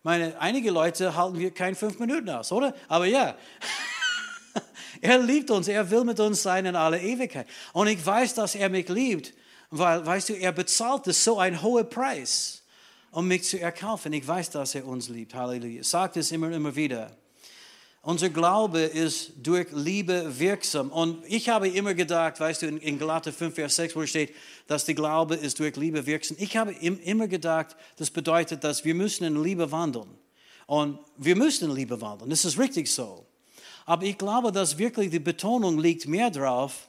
Meine, einige Leute halten wir kein fünf Minuten aus, oder? Aber ja, (laughs) er liebt uns, er will mit uns sein in aller Ewigkeit. Und ich weiß, dass er mich liebt, weil, weißt du, er bezahlt es so einen hohen Preis, um mich zu erkaufen. Ich weiß, dass er uns liebt. Halleluja. Sagt es immer und immer wieder. Unser Glaube ist durch Liebe wirksam. Und ich habe immer gedacht, weißt du, in, in Galater 5, Vers 6, wo steht, dass die Glaube ist durch Liebe wirksam. Ich habe im, immer gedacht, das bedeutet, dass wir müssen in Liebe wandeln. Und wir müssen in Liebe wandeln. Das ist richtig so. Aber ich glaube, dass wirklich die Betonung liegt mehr darauf,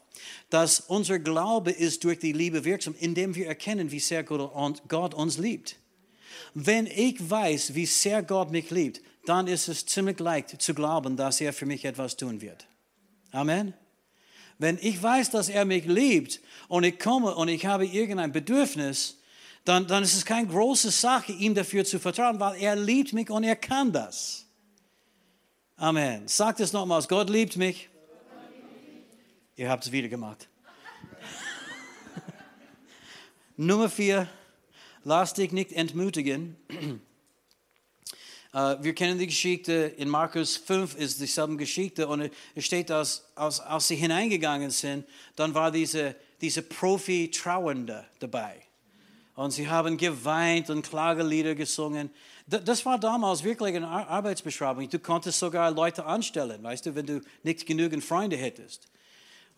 dass unser Glaube ist durch die Liebe wirksam, indem wir erkennen, wie sehr Gott uns liebt. Wenn ich weiß, wie sehr Gott mich liebt, dann ist es ziemlich leicht zu glauben, dass er für mich etwas tun wird. Amen. Wenn ich weiß, dass er mich liebt und ich komme und ich habe irgendein Bedürfnis, dann, dann ist es keine große Sache, ihm dafür zu vertrauen, weil er liebt mich und er kann das. Amen. Sagt es nochmals, Gott liebt mich. Ihr habt es wieder gemacht. (laughs) Nummer vier, lass dich nicht entmutigen. (clears throat) Uh, wir kennen die Geschichte, in Markus 5 ist dieselbe Geschichte und es steht, dass als, als sie hineingegangen sind, dann war diese, diese Profi-Trauernde dabei. Und sie haben geweint und Klagelieder gesungen. Das war damals wirklich eine Arbeitsbeschreibung. Du konntest sogar Leute anstellen, weißt du, wenn du nicht genügend Freunde hättest.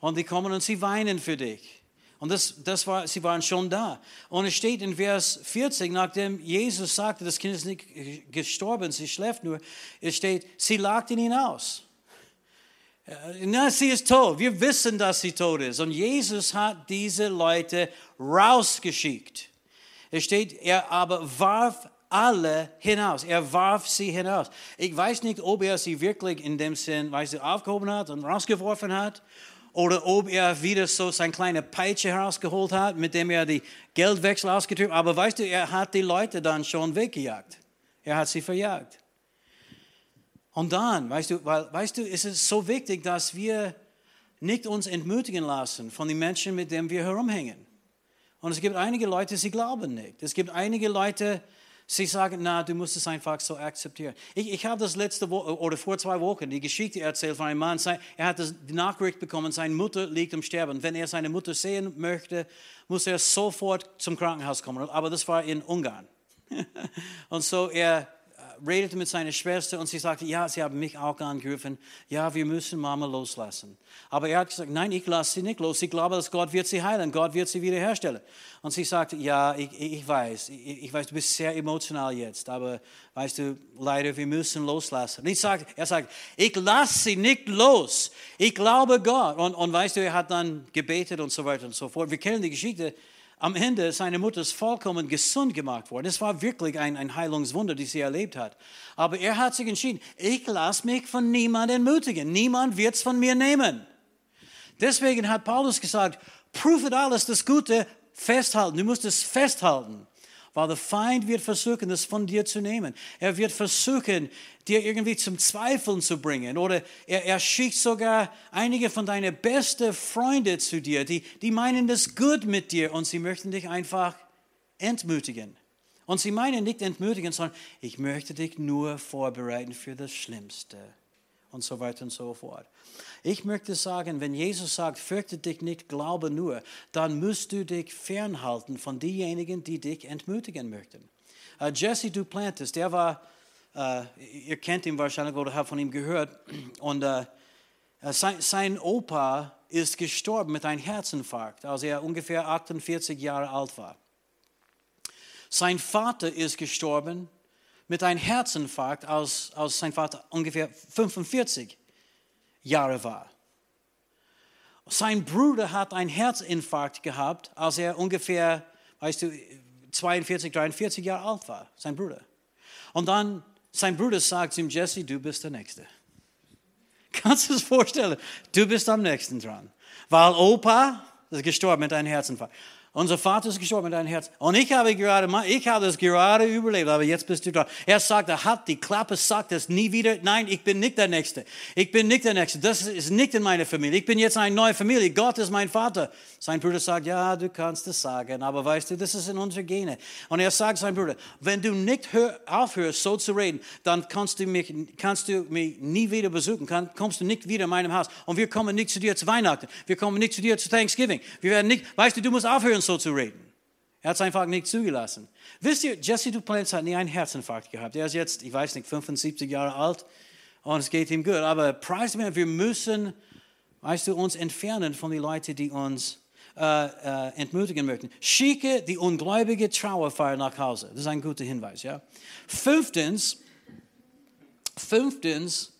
Und die kommen und sie weinen für dich. Und das, das war, sie waren schon da. Und es steht in Vers 40, nachdem Jesus sagte, das Kind ist nicht gestorben, sie schläft nur, es steht, sie lagten ihn aus. Äh, na, sie ist tot. Wir wissen, dass sie tot ist. Und Jesus hat diese Leute rausgeschickt. Es steht, er aber warf alle hinaus. Er warf sie hinaus. Ich weiß nicht, ob er sie wirklich in dem Sinn, weißt aufgehoben hat und rausgeworfen hat oder ob er wieder so seine kleine Peitsche herausgeholt hat, mit dem er die Geldwechsel ausgetrieben hat. Aber weißt du, er hat die Leute dann schon weggejagt. Er hat sie verjagt. Und dann, weißt du, weil, weißt du, ist es so wichtig, dass wir nicht uns entmutigen lassen von den Menschen, mit denen wir herumhängen. Und es gibt einige Leute, sie glauben nicht. Es gibt einige Leute, Sie sagen, na, du musst es einfach so akzeptieren. Ich, ich habe das letzte Woche oder vor zwei Wochen die Geschichte erzählt von einem Mann. Er hat die Nachricht bekommen, seine Mutter liegt im Sterben. Wenn er seine Mutter sehen möchte, muss er sofort zum Krankenhaus kommen. Aber das war in Ungarn. (laughs) Und so er redete mit seiner Schwester und sie sagte, ja, sie haben mich auch angerufen, ja, wir müssen Mama loslassen. Aber er hat gesagt, nein, ich lasse sie nicht los. Ich glaube, dass Gott wird sie heilen, Gott wird sie wiederherstellen. Und sie sagte, ja, ich, ich weiß, ich, ich weiß, du bist sehr emotional jetzt, aber weißt du, leider, wir müssen loslassen. Und ich sagte, er sagt, ich lasse sie nicht los. Ich glaube Gott. Und, und weißt du, er hat dann gebetet und so weiter und so fort. Wir kennen die Geschichte am Ende seine Mutter ist vollkommen gesund gemacht worden. Es war wirklich ein, ein Heilungswunder, das sie erlebt hat. Aber er hat sich entschieden, ich lasse mich von niemandem entmutigen. Niemand wird es von mir nehmen. Deswegen hat Paulus gesagt, prüfe alles das Gute, festhalten. Du musst es festhalten. Weil der Feind wird versuchen, das von dir zu nehmen. Er wird versuchen, dir irgendwie zum Zweifeln zu bringen. Oder er, er schickt sogar einige von deinen besten Freunden zu dir, die, die meinen das gut mit dir und sie möchten dich einfach entmutigen. Und sie meinen nicht entmutigen, sondern ich möchte dich nur vorbereiten für das Schlimmste. Und so weiter und so fort. Ich möchte sagen, wenn Jesus sagt, fürchte dich nicht, glaube nur, dann musst du dich fernhalten von denjenigen, die dich entmutigen möchten. Uh, Jesse Duplantis, der war, uh, ihr kennt ihn wahrscheinlich oder habt von ihm gehört, (clears throat) und uh, sein, sein Opa ist gestorben mit einem Herzinfarkt, als er ungefähr 48 Jahre alt war. Sein Vater ist gestorben mit einem Herzinfarkt, als, als sein Vater ungefähr 45 Jahre war. Sein Bruder hat einen Herzinfarkt gehabt, als er ungefähr, weißt du, 42, 43 Jahre alt war, sein Bruder. Und dann, sein Bruder sagt ihm, Jesse, du bist der Nächste. (laughs) Kannst du es vorstellen? Du bist am nächsten dran. Weil Opa ist gestorben mit einem Herzinfarkt. Unser Vater ist gestorben mit deinem Herz. Und ich habe gerade, ich habe das gerade überlebt, aber jetzt bist du dran. Er sagt, er hat die Klappe, sagt es nie wieder. Nein, ich bin nicht der Nächste. Ich bin nicht der Nächste. Das ist nicht in meiner Familie. Ich bin jetzt eine neue Familie. Gott ist mein Vater. Sein Bruder sagt, ja, du kannst es sagen, aber weißt du, das ist in unserer Gene. Und er sagt sein Bruder, wenn du nicht hör, aufhörst, so zu reden, dann kannst du mich, kannst du mich nie wieder besuchen, kann, kommst du nicht wieder in meinem Haus. Und wir kommen nicht zu dir zu Weihnachten. Wir kommen nicht zu dir zu Thanksgiving. Wir werden nicht, weißt du, du musst aufhören, so zu reden. Er hat es einfach nicht zugelassen. Wisst ihr, Jesse Duplantis hat nie einen Herzinfarkt gehabt. Er ist jetzt, ich weiß nicht, 75 Jahre alt. Und es geht ihm gut. Aber preis mir, wir müssen, weißt du, uns entfernen von den Leuten, die uns äh, äh, entmutigen möchten. Schicke die ungläubige Trauerfeier nach Hause. Das ist ein guter Hinweis. Ja? Fünftens, fünftens,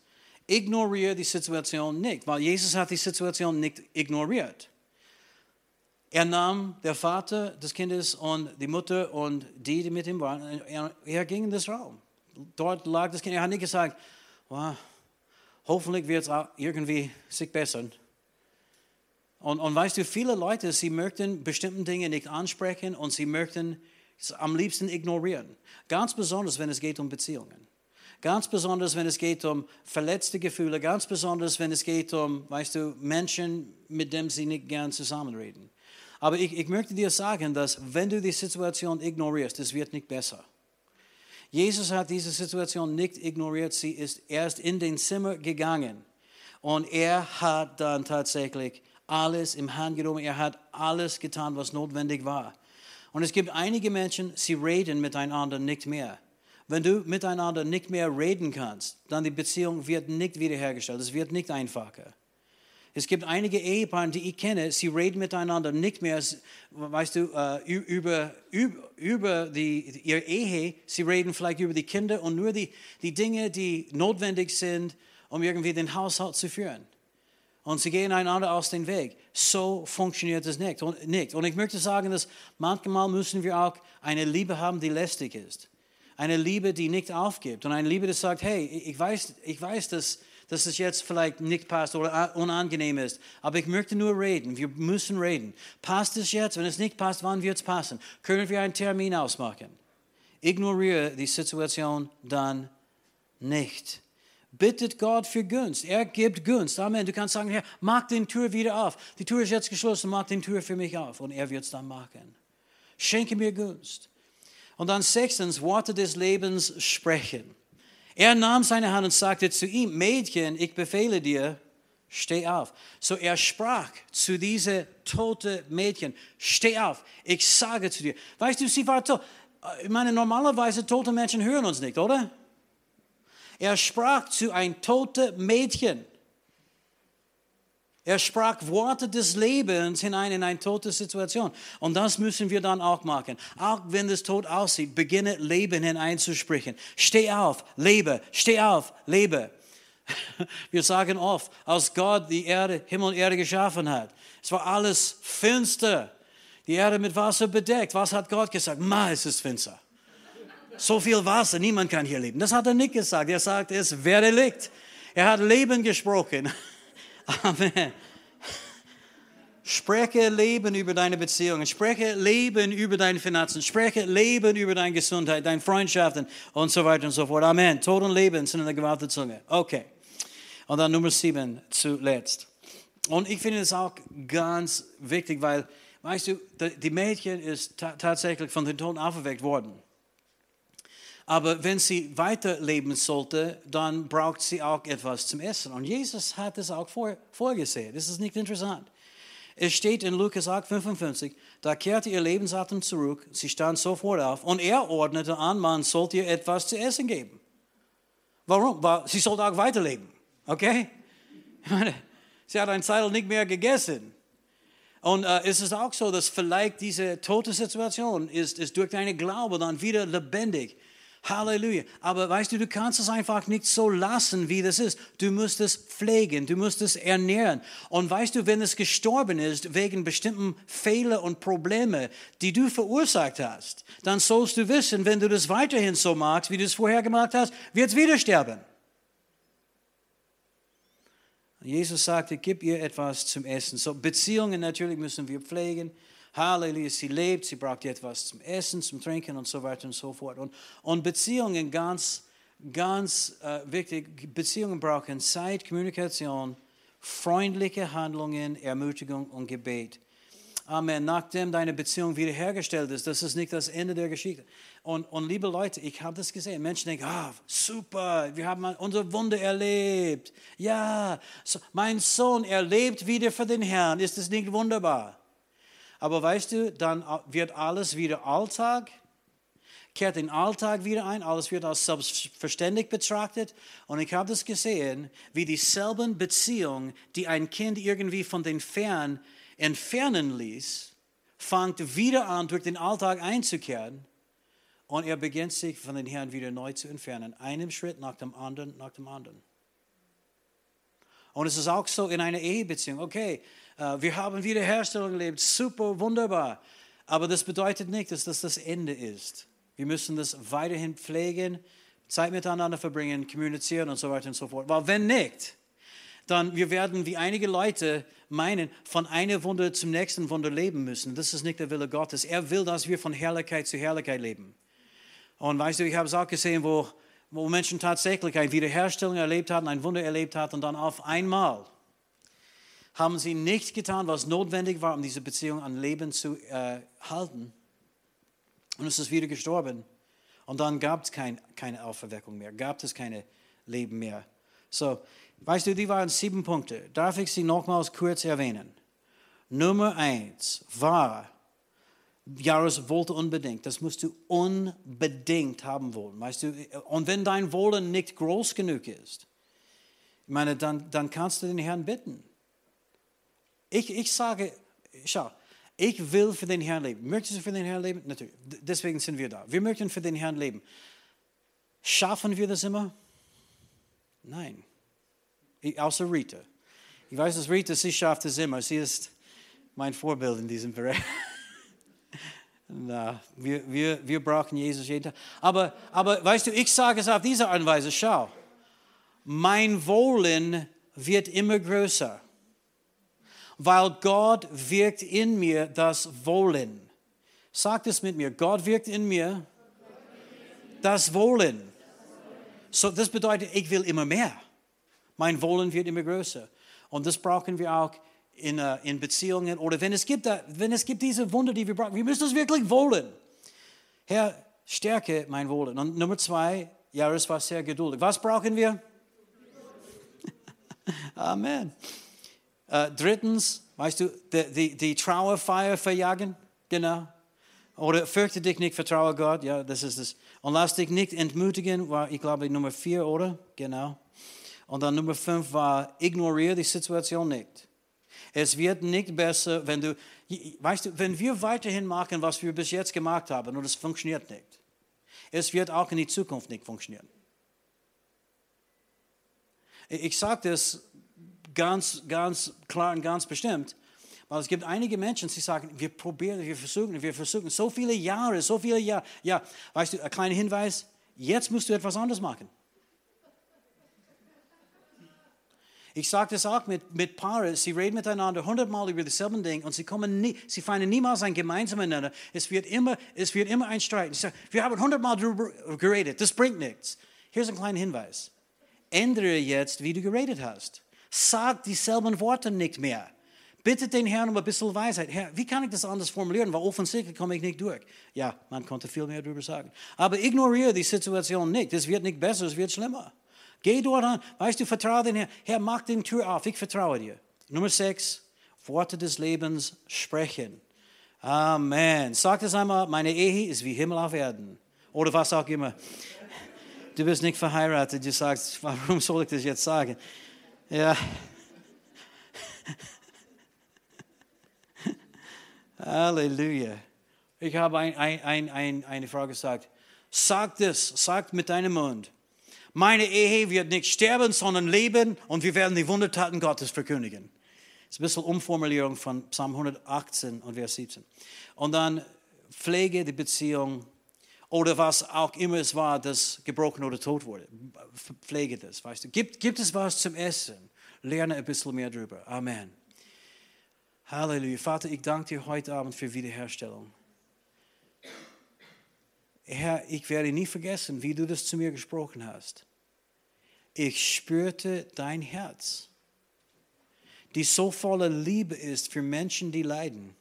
ignoriere die Situation nicht, weil Jesus hat die Situation nicht ignoriert. Er nahm der Vater des Kindes und die Mutter und die, die mit ihm waren, er, er ging in das Raum. Dort lag das Kind. Er hat nicht gesagt, well, hoffentlich wird es irgendwie sich bessern. Und, und weißt du, viele Leute, sie möchten bestimmte Dinge nicht ansprechen und sie möchten es am liebsten ignorieren. Ganz besonders, wenn es geht um Beziehungen. Ganz besonders, wenn es geht um verletzte Gefühle. Ganz besonders, wenn es geht um, weißt du, Menschen, mit denen sie nicht gern zusammenreden. Aber ich, ich möchte dir sagen, dass wenn du die Situation ignorierst, es wird nicht besser. Jesus hat diese Situation nicht ignoriert. Sie ist erst in den Zimmer gegangen. Und er hat dann tatsächlich alles im Hand genommen. Er hat alles getan, was notwendig war. Und es gibt einige Menschen, sie reden miteinander nicht mehr. Wenn du miteinander nicht mehr reden kannst, dann die Beziehung wird nicht wiederhergestellt. Es wird nicht einfacher. Es gibt einige Ehepaare, die ich kenne, sie reden miteinander nicht mehr, weißt du, äh, über, über, über die, ihre Ehe. Sie reden vielleicht über die Kinder und nur die, die Dinge, die notwendig sind, um irgendwie den Haushalt zu führen. Und sie gehen einander aus dem Weg. So funktioniert es nicht. Und, nicht. und ich möchte sagen, dass manchmal müssen wir auch eine Liebe haben, die lästig ist. Eine Liebe, die nicht aufgibt. Und eine Liebe, die sagt, hey, ich weiß, ich weiß dass dass es jetzt vielleicht nicht passt oder unangenehm ist. Aber ich möchte nur reden. Wir müssen reden. Passt es jetzt? Wenn es nicht passt, wann wird es passen? Können wir einen Termin ausmachen? Ignoriere die Situation dann nicht. Bittet Gott für Gunst. Er gibt Gunst. Amen. Du kannst sagen, Herr, mach den Tür wieder auf. Die Tür ist jetzt geschlossen, mach den Tür für mich auf. Und er wird es dann machen. Schenke mir Gunst. Und dann sechstens, Worte des Lebens sprechen. Er nahm seine Hand und sagte zu ihm, Mädchen, ich befehle dir, steh auf. So er sprach zu diesem toten Mädchen, steh auf, ich sage zu dir. Weißt du, sie war tot. Ich meine, normalerweise tote Menschen hören uns nicht, oder? Er sprach zu ein totes Mädchen. Er sprach Worte des Lebens hinein in eine tote Situation. Und das müssen wir dann auch machen. Auch wenn es tot aussieht, beginne Leben hineinzusprechen. Steh auf, lebe, steh auf, lebe. (laughs) Wir sagen oft, als Gott die Erde, Himmel und Erde geschaffen hat, es war alles finster. Die Erde mit Wasser bedeckt. Was hat Gott gesagt? Ma, es ist finster. So viel Wasser, niemand kann hier leben. Das hat er nicht gesagt. Er sagt, es werde Licht. Er hat Leben gesprochen. (laughs) Amen. Spreche Leben über deine Beziehungen, spreche Leben über deine Finanzen, spreche Leben über deine Gesundheit, deine Freundschaften und so weiter und so fort. Amen. Tod und Leben sind in der Gewalt der Zunge. Okay. Und dann Nummer sieben zuletzt. Und ich finde es auch ganz wichtig, weil, weißt du, die Mädchen ist tatsächlich von den Toten auferweckt worden. Aber wenn sie weiterleben sollte, dann braucht sie auch etwas zum Essen. Und Jesus hat es auch vor, vorgesehen. Das ist nicht interessant. Es steht in Lukas 8, 55, da kehrte ihr Lebensatem zurück, sie stand sofort auf und er ordnete an, man sollte ihr etwas zu essen geben. Warum? Sie sollte auch weiterleben. Okay? Sie hat ein Zeit nicht mehr gegessen. Und äh, es ist auch so, dass vielleicht diese tote Situation ist, ist durch deinen Glaube dann wieder lebendig. Halleluja. Aber weißt du, du kannst es einfach nicht so lassen, wie das ist. Du musst es pflegen, du musst es ernähren. Und weißt du, wenn es gestorben ist wegen bestimmten Fehler und Probleme, die du verursacht hast, dann sollst du wissen, wenn du das weiterhin so magst, wie du es vorher gemacht hast, wird es wieder sterben. Jesus sagte, gib ihr etwas zum Essen. So Beziehungen natürlich müssen wir pflegen. Halleluja, sie lebt, sie braucht etwas zum Essen, zum Trinken und so weiter und so fort. Und, und Beziehungen ganz, ganz äh, wichtig, Beziehungen brauchen Zeit, Kommunikation, freundliche Handlungen, Ermutigung und Gebet. Amen. Nachdem deine Beziehung wiederhergestellt ist, das ist nicht das Ende der Geschichte. Und, und liebe Leute, ich habe das gesehen. Menschen denken, ah, super, wir haben unser Wunder erlebt. Ja, so, mein Sohn erlebt wieder für den Herrn. Ist das nicht wunderbar? Aber weißt du, dann wird alles wieder Alltag. kehrt den Alltag wieder ein, alles wird als selbstverständlich betrachtet. Und ich habe das gesehen, wie dieselben Beziehungen, die ein Kind irgendwie von den Fern entfernen ließ, fängt wieder an, durch den Alltag einzukehren. Und er beginnt sich von den Herrn wieder neu zu entfernen, einem Schritt nach dem anderen, nach dem anderen. Und es ist auch so in einer Ehebeziehung. Okay, äh, wir haben Wiederherstellung erlebt, super, wunderbar. Aber das bedeutet nicht, dass das das Ende ist. Wir müssen das weiterhin pflegen, Zeit miteinander verbringen, kommunizieren und so weiter und so fort. Weil wenn nicht, dann wir werden wie einige Leute meinen, von einer Wunder zum nächsten Wunder leben müssen. Das ist nicht der Wille Gottes. Er will, dass wir von Herrlichkeit zu Herrlichkeit leben. Und weißt du, ich habe es auch gesehen, wo, wo Menschen tatsächlich eine Wiederherstellung erlebt hatten, ein Wunder erlebt hatten und dann auf einmal haben sie nicht getan, was notwendig war, um diese Beziehung an Leben zu äh, halten. Und es ist wieder gestorben. Und dann gab es kein, keine Auferweckung mehr, gab es keine Leben mehr. So, weißt du, die waren sieben Punkte. Darf ich sie nochmals kurz erwähnen? Nummer eins war, Jairus wollte unbedingt, das musst du unbedingt haben wollen. Weißt du, und wenn dein Wollen nicht groß genug ist, ich meine, dann, dann kannst du den Herrn bitten. Ich, ich sage, schau, ich will für den Herrn leben. Möchtest du für den Herrn leben? Natürlich. Deswegen sind wir da. Wir möchten für den Herrn leben. Schaffen wir das immer? Nein. Ich, außer Rita. Ich weiß, dass Rita, sie schafft es immer. Sie ist mein Vorbild in diesem Bereich. (laughs) Na, wir, wir, wir brauchen Jesus jeden Tag. Aber, aber weißt du, ich sage es auf diese Art und Weise. Schau, mein Wollen wird immer größer weil Gott wirkt in mir das Wollen. Sagt es mit mir, Gott wirkt in mir das Wollen. So, das bedeutet, ich will immer mehr. Mein Wollen wird immer größer. Und das brauchen wir auch in, uh, in Beziehungen oder wenn es, gibt, uh, wenn es gibt diese Wunder, die wir brauchen. Wir müssen es wirklich wollen. Herr, stärke mein Wollen. Und Nummer zwei, ja, es war sehr geduldig. Was brauchen wir? (laughs) Amen. Äh, drittens, weißt du, die, die, die Trauerfeier verjagen, genau. Oder fürchte dich nicht, vertraue Gott, ja, das ist es. Und lass dich nicht entmutigen, war, ich glaube, Nummer vier, oder? Genau. Und dann Nummer fünf war, ignoriere die Situation nicht. Es wird nicht besser, wenn du, weißt du, wenn wir weiterhin machen, was wir bis jetzt gemacht haben, und es funktioniert nicht. Es wird auch in die Zukunft nicht funktionieren. Ich sage das ganz, ganz klar und ganz bestimmt. Weil es gibt einige Menschen, die sagen, wir probieren, wir versuchen, wir versuchen, so viele Jahre, so viele Jahre. Ja, weißt du, ein kleiner Hinweis, jetzt musst du etwas anderes machen. Ich sage das auch mit, mit Paaren, sie reden miteinander hundertmal über dieselben Dinge und sie, kommen nie, sie finden niemals ein gemeinsames Miteinander. Es wird immer, es wird immer ein Streit. Sage, wir haben hundertmal darüber geredet, das bringt nichts. Hier ist ein kleiner Hinweis. Ändere jetzt, wie du geredet hast. Sag dieselben Worte nicht mehr. Bitte den Herrn um ein bisschen Weisheit. Herr, wie kann ich das anders formulieren? Weil offensichtlich komme ich nicht durch. Ja, man konnte viel mehr darüber sagen. Aber ignoriere die Situation nicht. Es wird nicht besser, es wird schlimmer. Geh dort an. Weißt du, vertraue den Herrn. Herr, mach den Tür auf. Ich vertraue dir. Nummer sechs, Worte des Lebens sprechen. Amen. Sag das einmal, meine Ehe ist wie Himmel auf Erden. Oder was auch immer. Du bist nicht verheiratet, du sagst, warum soll ich das jetzt sagen? Ja. (laughs) Halleluja. Ich habe ein, ein, ein, eine Frage gesagt. Sag das, sag mit deinem Mund. Meine Ehe wird nicht sterben, sondern leben und wir werden die Wundertaten Gottes verkündigen. Das ist ein bisschen Umformulierung von Psalm 118 und Vers 17. Und dann pflege die Beziehung oder was auch immer es war, das gebrochen oder tot wurde. Pflege das, weißt du. Gibt, gibt es was zum Essen? Lerne ein bisschen mehr drüber. Amen. Halleluja. Vater, ich danke dir heute Abend für Wiederherstellung. Herr, ich werde nie vergessen, wie du das zu mir gesprochen hast. Ich spürte dein Herz, die so voller Liebe ist für Menschen, die leiden.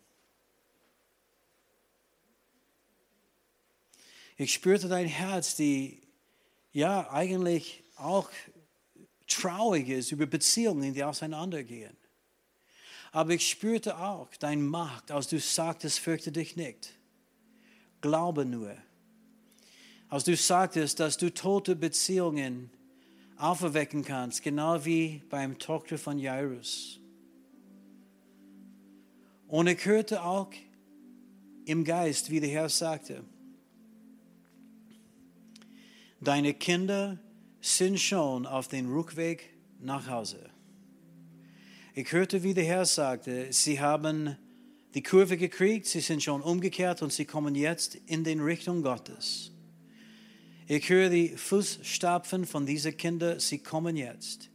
Ich spürte dein Herz, die ja eigentlich auch traurig ist über Beziehungen, die auseinandergehen. Aber ich spürte auch dein Macht, als du sagtest, fürchte dich nicht. Glaube nur. Als du sagtest, dass du tote Beziehungen auferwecken kannst, genau wie beim Tochter von Jairus. Und ich hörte auch im Geist, wie der Herr sagte, deine Kinder sind schon auf dem Rückweg nach Hause. Ich hörte, wie der Herr sagte, sie haben die Kurve gekriegt, sie sind schon umgekehrt und sie kommen jetzt in die Richtung Gottes. Ich höre die Fußstapfen von diesen Kindern, sie kommen jetzt.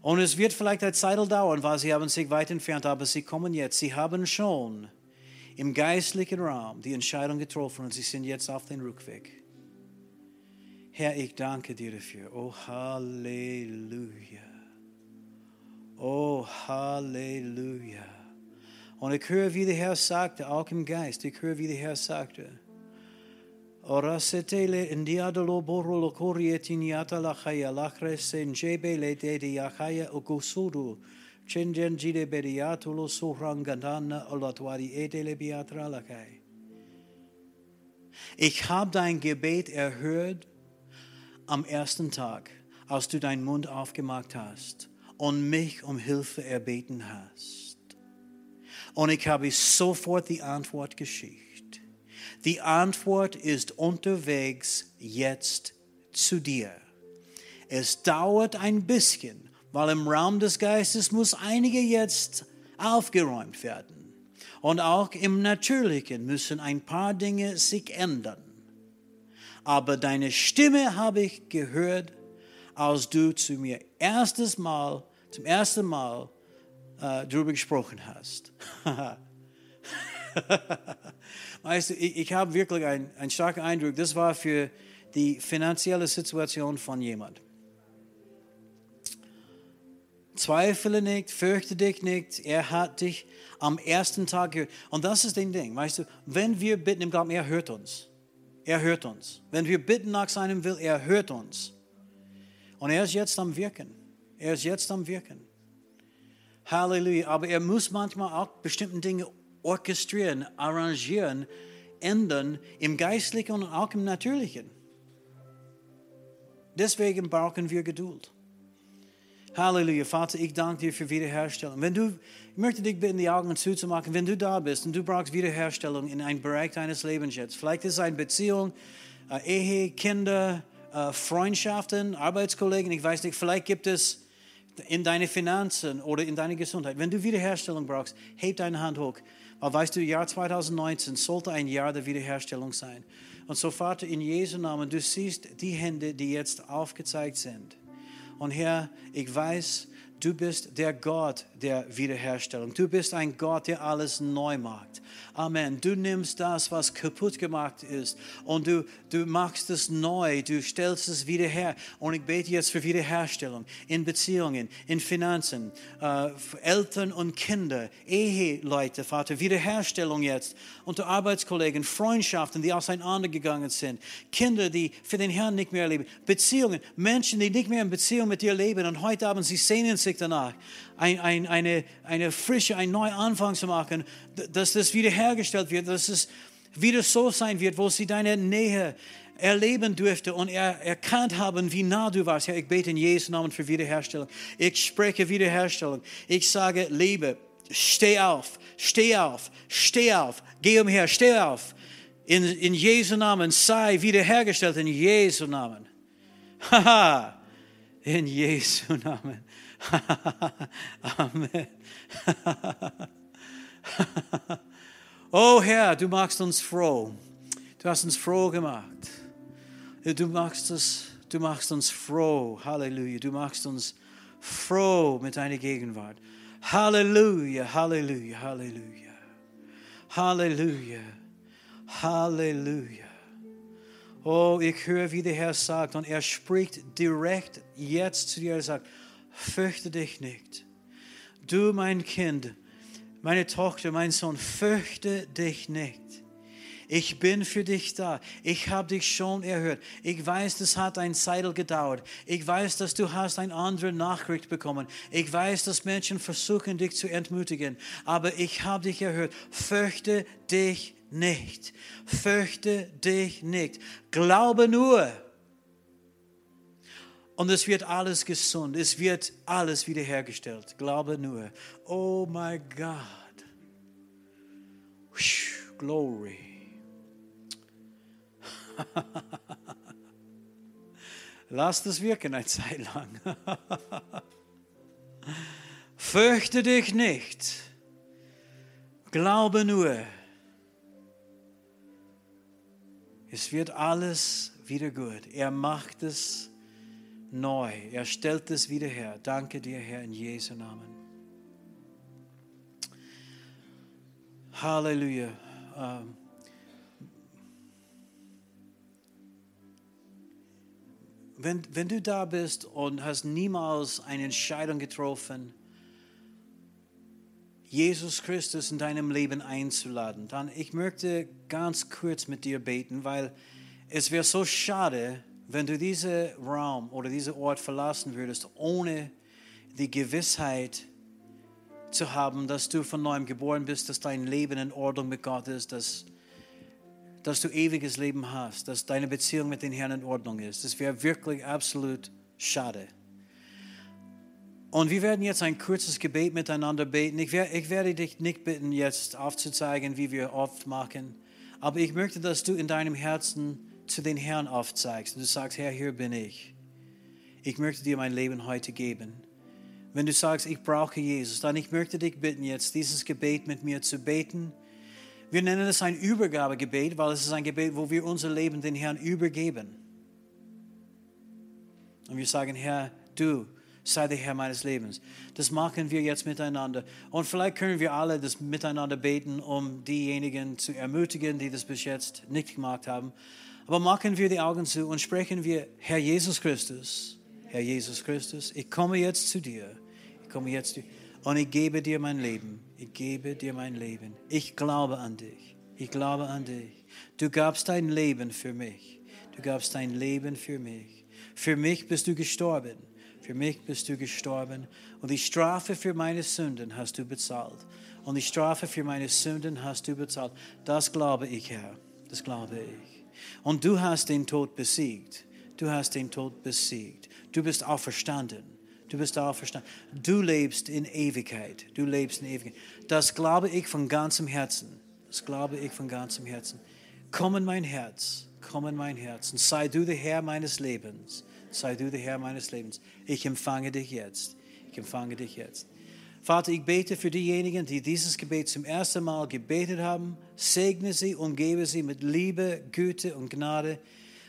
Und es wird vielleicht eine Zeit dauern, weil sie haben sich weit entfernt, aber sie kommen jetzt. Sie haben schon im geistlichen Raum die Entscheidung getroffen und sie sind jetzt auf dem Rückweg. Herr, ich danke dir dafür. Oh, Halleluja. Oh, Halleluja. Und ich höre, wie der Herr sagte, auch im Geist, ich höre, wie der Herr sagte, Orasetele indiadolo borolo korietiniata la chaya lachre senjebe le de de yakaya ogosudu chenjen jide beriatulo surangandana olatwari edele biatra lakai. Ich habe dein Gebet erhört am ersten Tag, als du deinen Mund aufgemacht hast und mich um Hilfe erbeten hast. Und ich habe sofort die Antwort geschickt. Die Antwort ist unterwegs jetzt zu dir. Es dauert ein bisschen, weil im Raum des Geistes muss einige jetzt aufgeräumt werden. Und auch im Natürlichen müssen ein paar Dinge sich ändern. Aber deine Stimme habe ich gehört, als du zu mir erstes Mal, zum ersten Mal äh, darüber gesprochen hast. (laughs) (laughs) weißt du, ich, ich habe wirklich einen, einen starken Eindruck, das war für die finanzielle Situation von jemand. Zweifle nicht, fürchte dich nicht, er hat dich am ersten Tag gehört. Und das ist das Ding, weißt du, wenn wir bitten im Glauben, er hört uns. Er hört uns. Wenn wir bitten nach seinem Will, er hört uns. Und er ist jetzt am Wirken. Er ist jetzt am Wirken. Halleluja. Aber er muss manchmal auch bestimmte Dinge orchestrieren, arrangieren, ändern im Geistlichen und auch im Natürlichen. Deswegen brauchen wir Geduld. Halleluja. Vater, ich danke dir für Wiederherstellung. Wenn du, ich möchte dich bitten, die Augen zuzumachen, wenn du da bist und du brauchst Wiederherstellung in einem Bereich deines Lebens jetzt. Vielleicht ist es eine Beziehung, äh, Ehe, Kinder, äh, Freundschaften, Arbeitskollegen, ich weiß nicht, vielleicht gibt es in deine Finanzen oder in deine Gesundheit. Wenn du Wiederherstellung brauchst, heb deine Hand hoch. Weil weißt du, Jahr 2019 sollte ein Jahr der Wiederherstellung sein. Und so, Vater, in Jesu Namen, du siehst die Hände, die jetzt aufgezeigt sind. Und Herr, ich weiß, du bist der Gott der Wiederherstellung. Du bist ein Gott, der alles neu macht. Amen. Du nimmst das, was kaputt gemacht ist und du, du machst es neu, du stellst es wieder her. Und ich bete jetzt für Wiederherstellung in Beziehungen, in Finanzen, äh, Eltern und Kinder, Eheleute, Vater, Wiederherstellung jetzt unter Arbeitskollegen, Freundschaften, die auseinandergegangen sind, Kinder, die für den Herrn nicht mehr leben, Beziehungen, Menschen, die nicht mehr in Beziehung mit dir leben und heute Abend sie sehnen sich danach ein, ein, eine, eine frische, einen neuen Anfang zu machen, dass das wiederhergestellt wird, dass es wieder so sein wird, wo sie deine Nähe erleben durfte und er, erkannt haben, wie nah du warst. Herr, ich bete in Jesu Namen für Wiederherstellung. Ich spreche Wiederherstellung. Ich sage, Liebe, steh auf, steh auf, steh auf, geh umher, steh auf. In, in Jesu Namen sei wiederhergestellt, in Jesu Namen. (laughs) Haha, in Jesu Namen. Amen. (laughs) oh Herr, du machst uns froh. Du hast uns froh gemacht. Du machst, es, du machst uns froh. Halleluja. Du machst uns froh mit deiner Gegenwart. Halleluja, Halleluja, Halleluja. Halleluja, Halleluja. Oh, ich höre, wie der Herr sagt, und er spricht direkt jetzt zu dir. Er sagt, fürchte dich nicht. Du, mein Kind, meine Tochter, mein Sohn, fürchte dich nicht. Ich bin für dich da. Ich habe dich schon erhört. Ich weiß, das hat ein Zeit gedauert. Ich weiß, dass du hast eine andere Nachricht bekommen. Ich weiß, dass Menschen versuchen, dich zu entmutigen. Aber ich habe dich erhört. Fürchte dich nicht. Fürchte dich nicht. Glaube nur. Und es wird alles gesund. Es wird alles wiederhergestellt. Glaube nur. Oh mein Gott. Glory. (laughs) Lass das wirken eine Zeit lang. (laughs) Fürchte dich nicht. Glaube nur. Es wird alles wieder gut. Er macht es neu. Er stellt es wieder her. Danke dir, Herr, in Jesu Namen. Halleluja. Ähm, wenn, wenn du da bist und hast niemals eine Entscheidung getroffen, Jesus Christus in deinem Leben einzuladen, dann ich möchte ganz kurz mit dir beten, weil es wäre so schade, wenn du diesen Raum oder diesen Ort verlassen würdest, ohne die Gewissheit zu haben, dass du von neuem geboren bist, dass dein Leben in Ordnung mit Gott ist, dass dass du ewiges Leben hast, dass deine Beziehung mit den Herrn in Ordnung ist. Das wäre wirklich absolut schade. Und wir werden jetzt ein kurzes Gebet miteinander beten. Ich, werde, ich werde dich nicht bitten, jetzt aufzuzeigen, wie wir oft machen. Aber ich möchte, dass du in deinem Herzen zu den Herrn aufzeigst. Und du sagst, Herr, hier bin ich. Ich möchte dir mein Leben heute geben. Wenn du sagst, ich brauche Jesus, dann ich möchte dich bitten, jetzt dieses Gebet mit mir zu beten wir nennen es ein Übergabegebet, weil es ist ein Gebet, wo wir unser Leben den Herrn übergeben. Und wir sagen, Herr, du sei der Herr meines Lebens. Das machen wir jetzt miteinander. Und vielleicht können wir alle das miteinander beten, um diejenigen zu ermutigen, die das bis jetzt nicht gemacht haben. Aber machen wir die Augen zu und sprechen wir, Herr Jesus Christus, Herr Jesus Christus, ich komme jetzt zu dir. Ich komme jetzt zu dir. Und ich gebe dir mein Leben. Ich gebe dir mein Leben. Ich glaube an dich. Ich glaube an dich. Du gabst dein Leben für mich. Du gabst dein Leben für mich. Für mich bist du gestorben. Für mich bist du gestorben. Und die Strafe für meine Sünden hast du bezahlt. Und die Strafe für meine Sünden hast du bezahlt. Das glaube ich, Herr. Das glaube ich. Und du hast den Tod besiegt. Du hast den Tod besiegt. Du bist auferstanden. Du bist auferstanden. Du lebst in Ewigkeit. Du lebst in Ewigkeit. Das glaube ich von ganzem Herzen. Das glaube ich von ganzem Herzen. Komm in mein Herz. Komm in mein Herz. Und sei du der Herr meines Lebens. Sei du der Herr meines Lebens. Ich empfange dich jetzt. Ich empfange dich jetzt. Vater, ich bete für diejenigen, die dieses Gebet zum ersten Mal gebetet haben. Segne sie, umgebe sie mit Liebe, Güte und Gnade.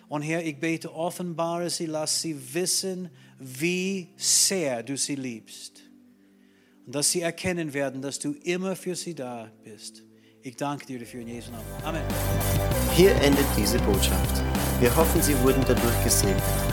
Und Herr, ich bete, offenbare sie, lass sie wissen, wie sehr du sie liebst. Und dass sie erkennen werden, dass du immer für sie da bist. Ich danke dir dafür in Jesu Namen. Amen. Hier endet diese Botschaft. Wir hoffen, Sie wurden dadurch gesegnet.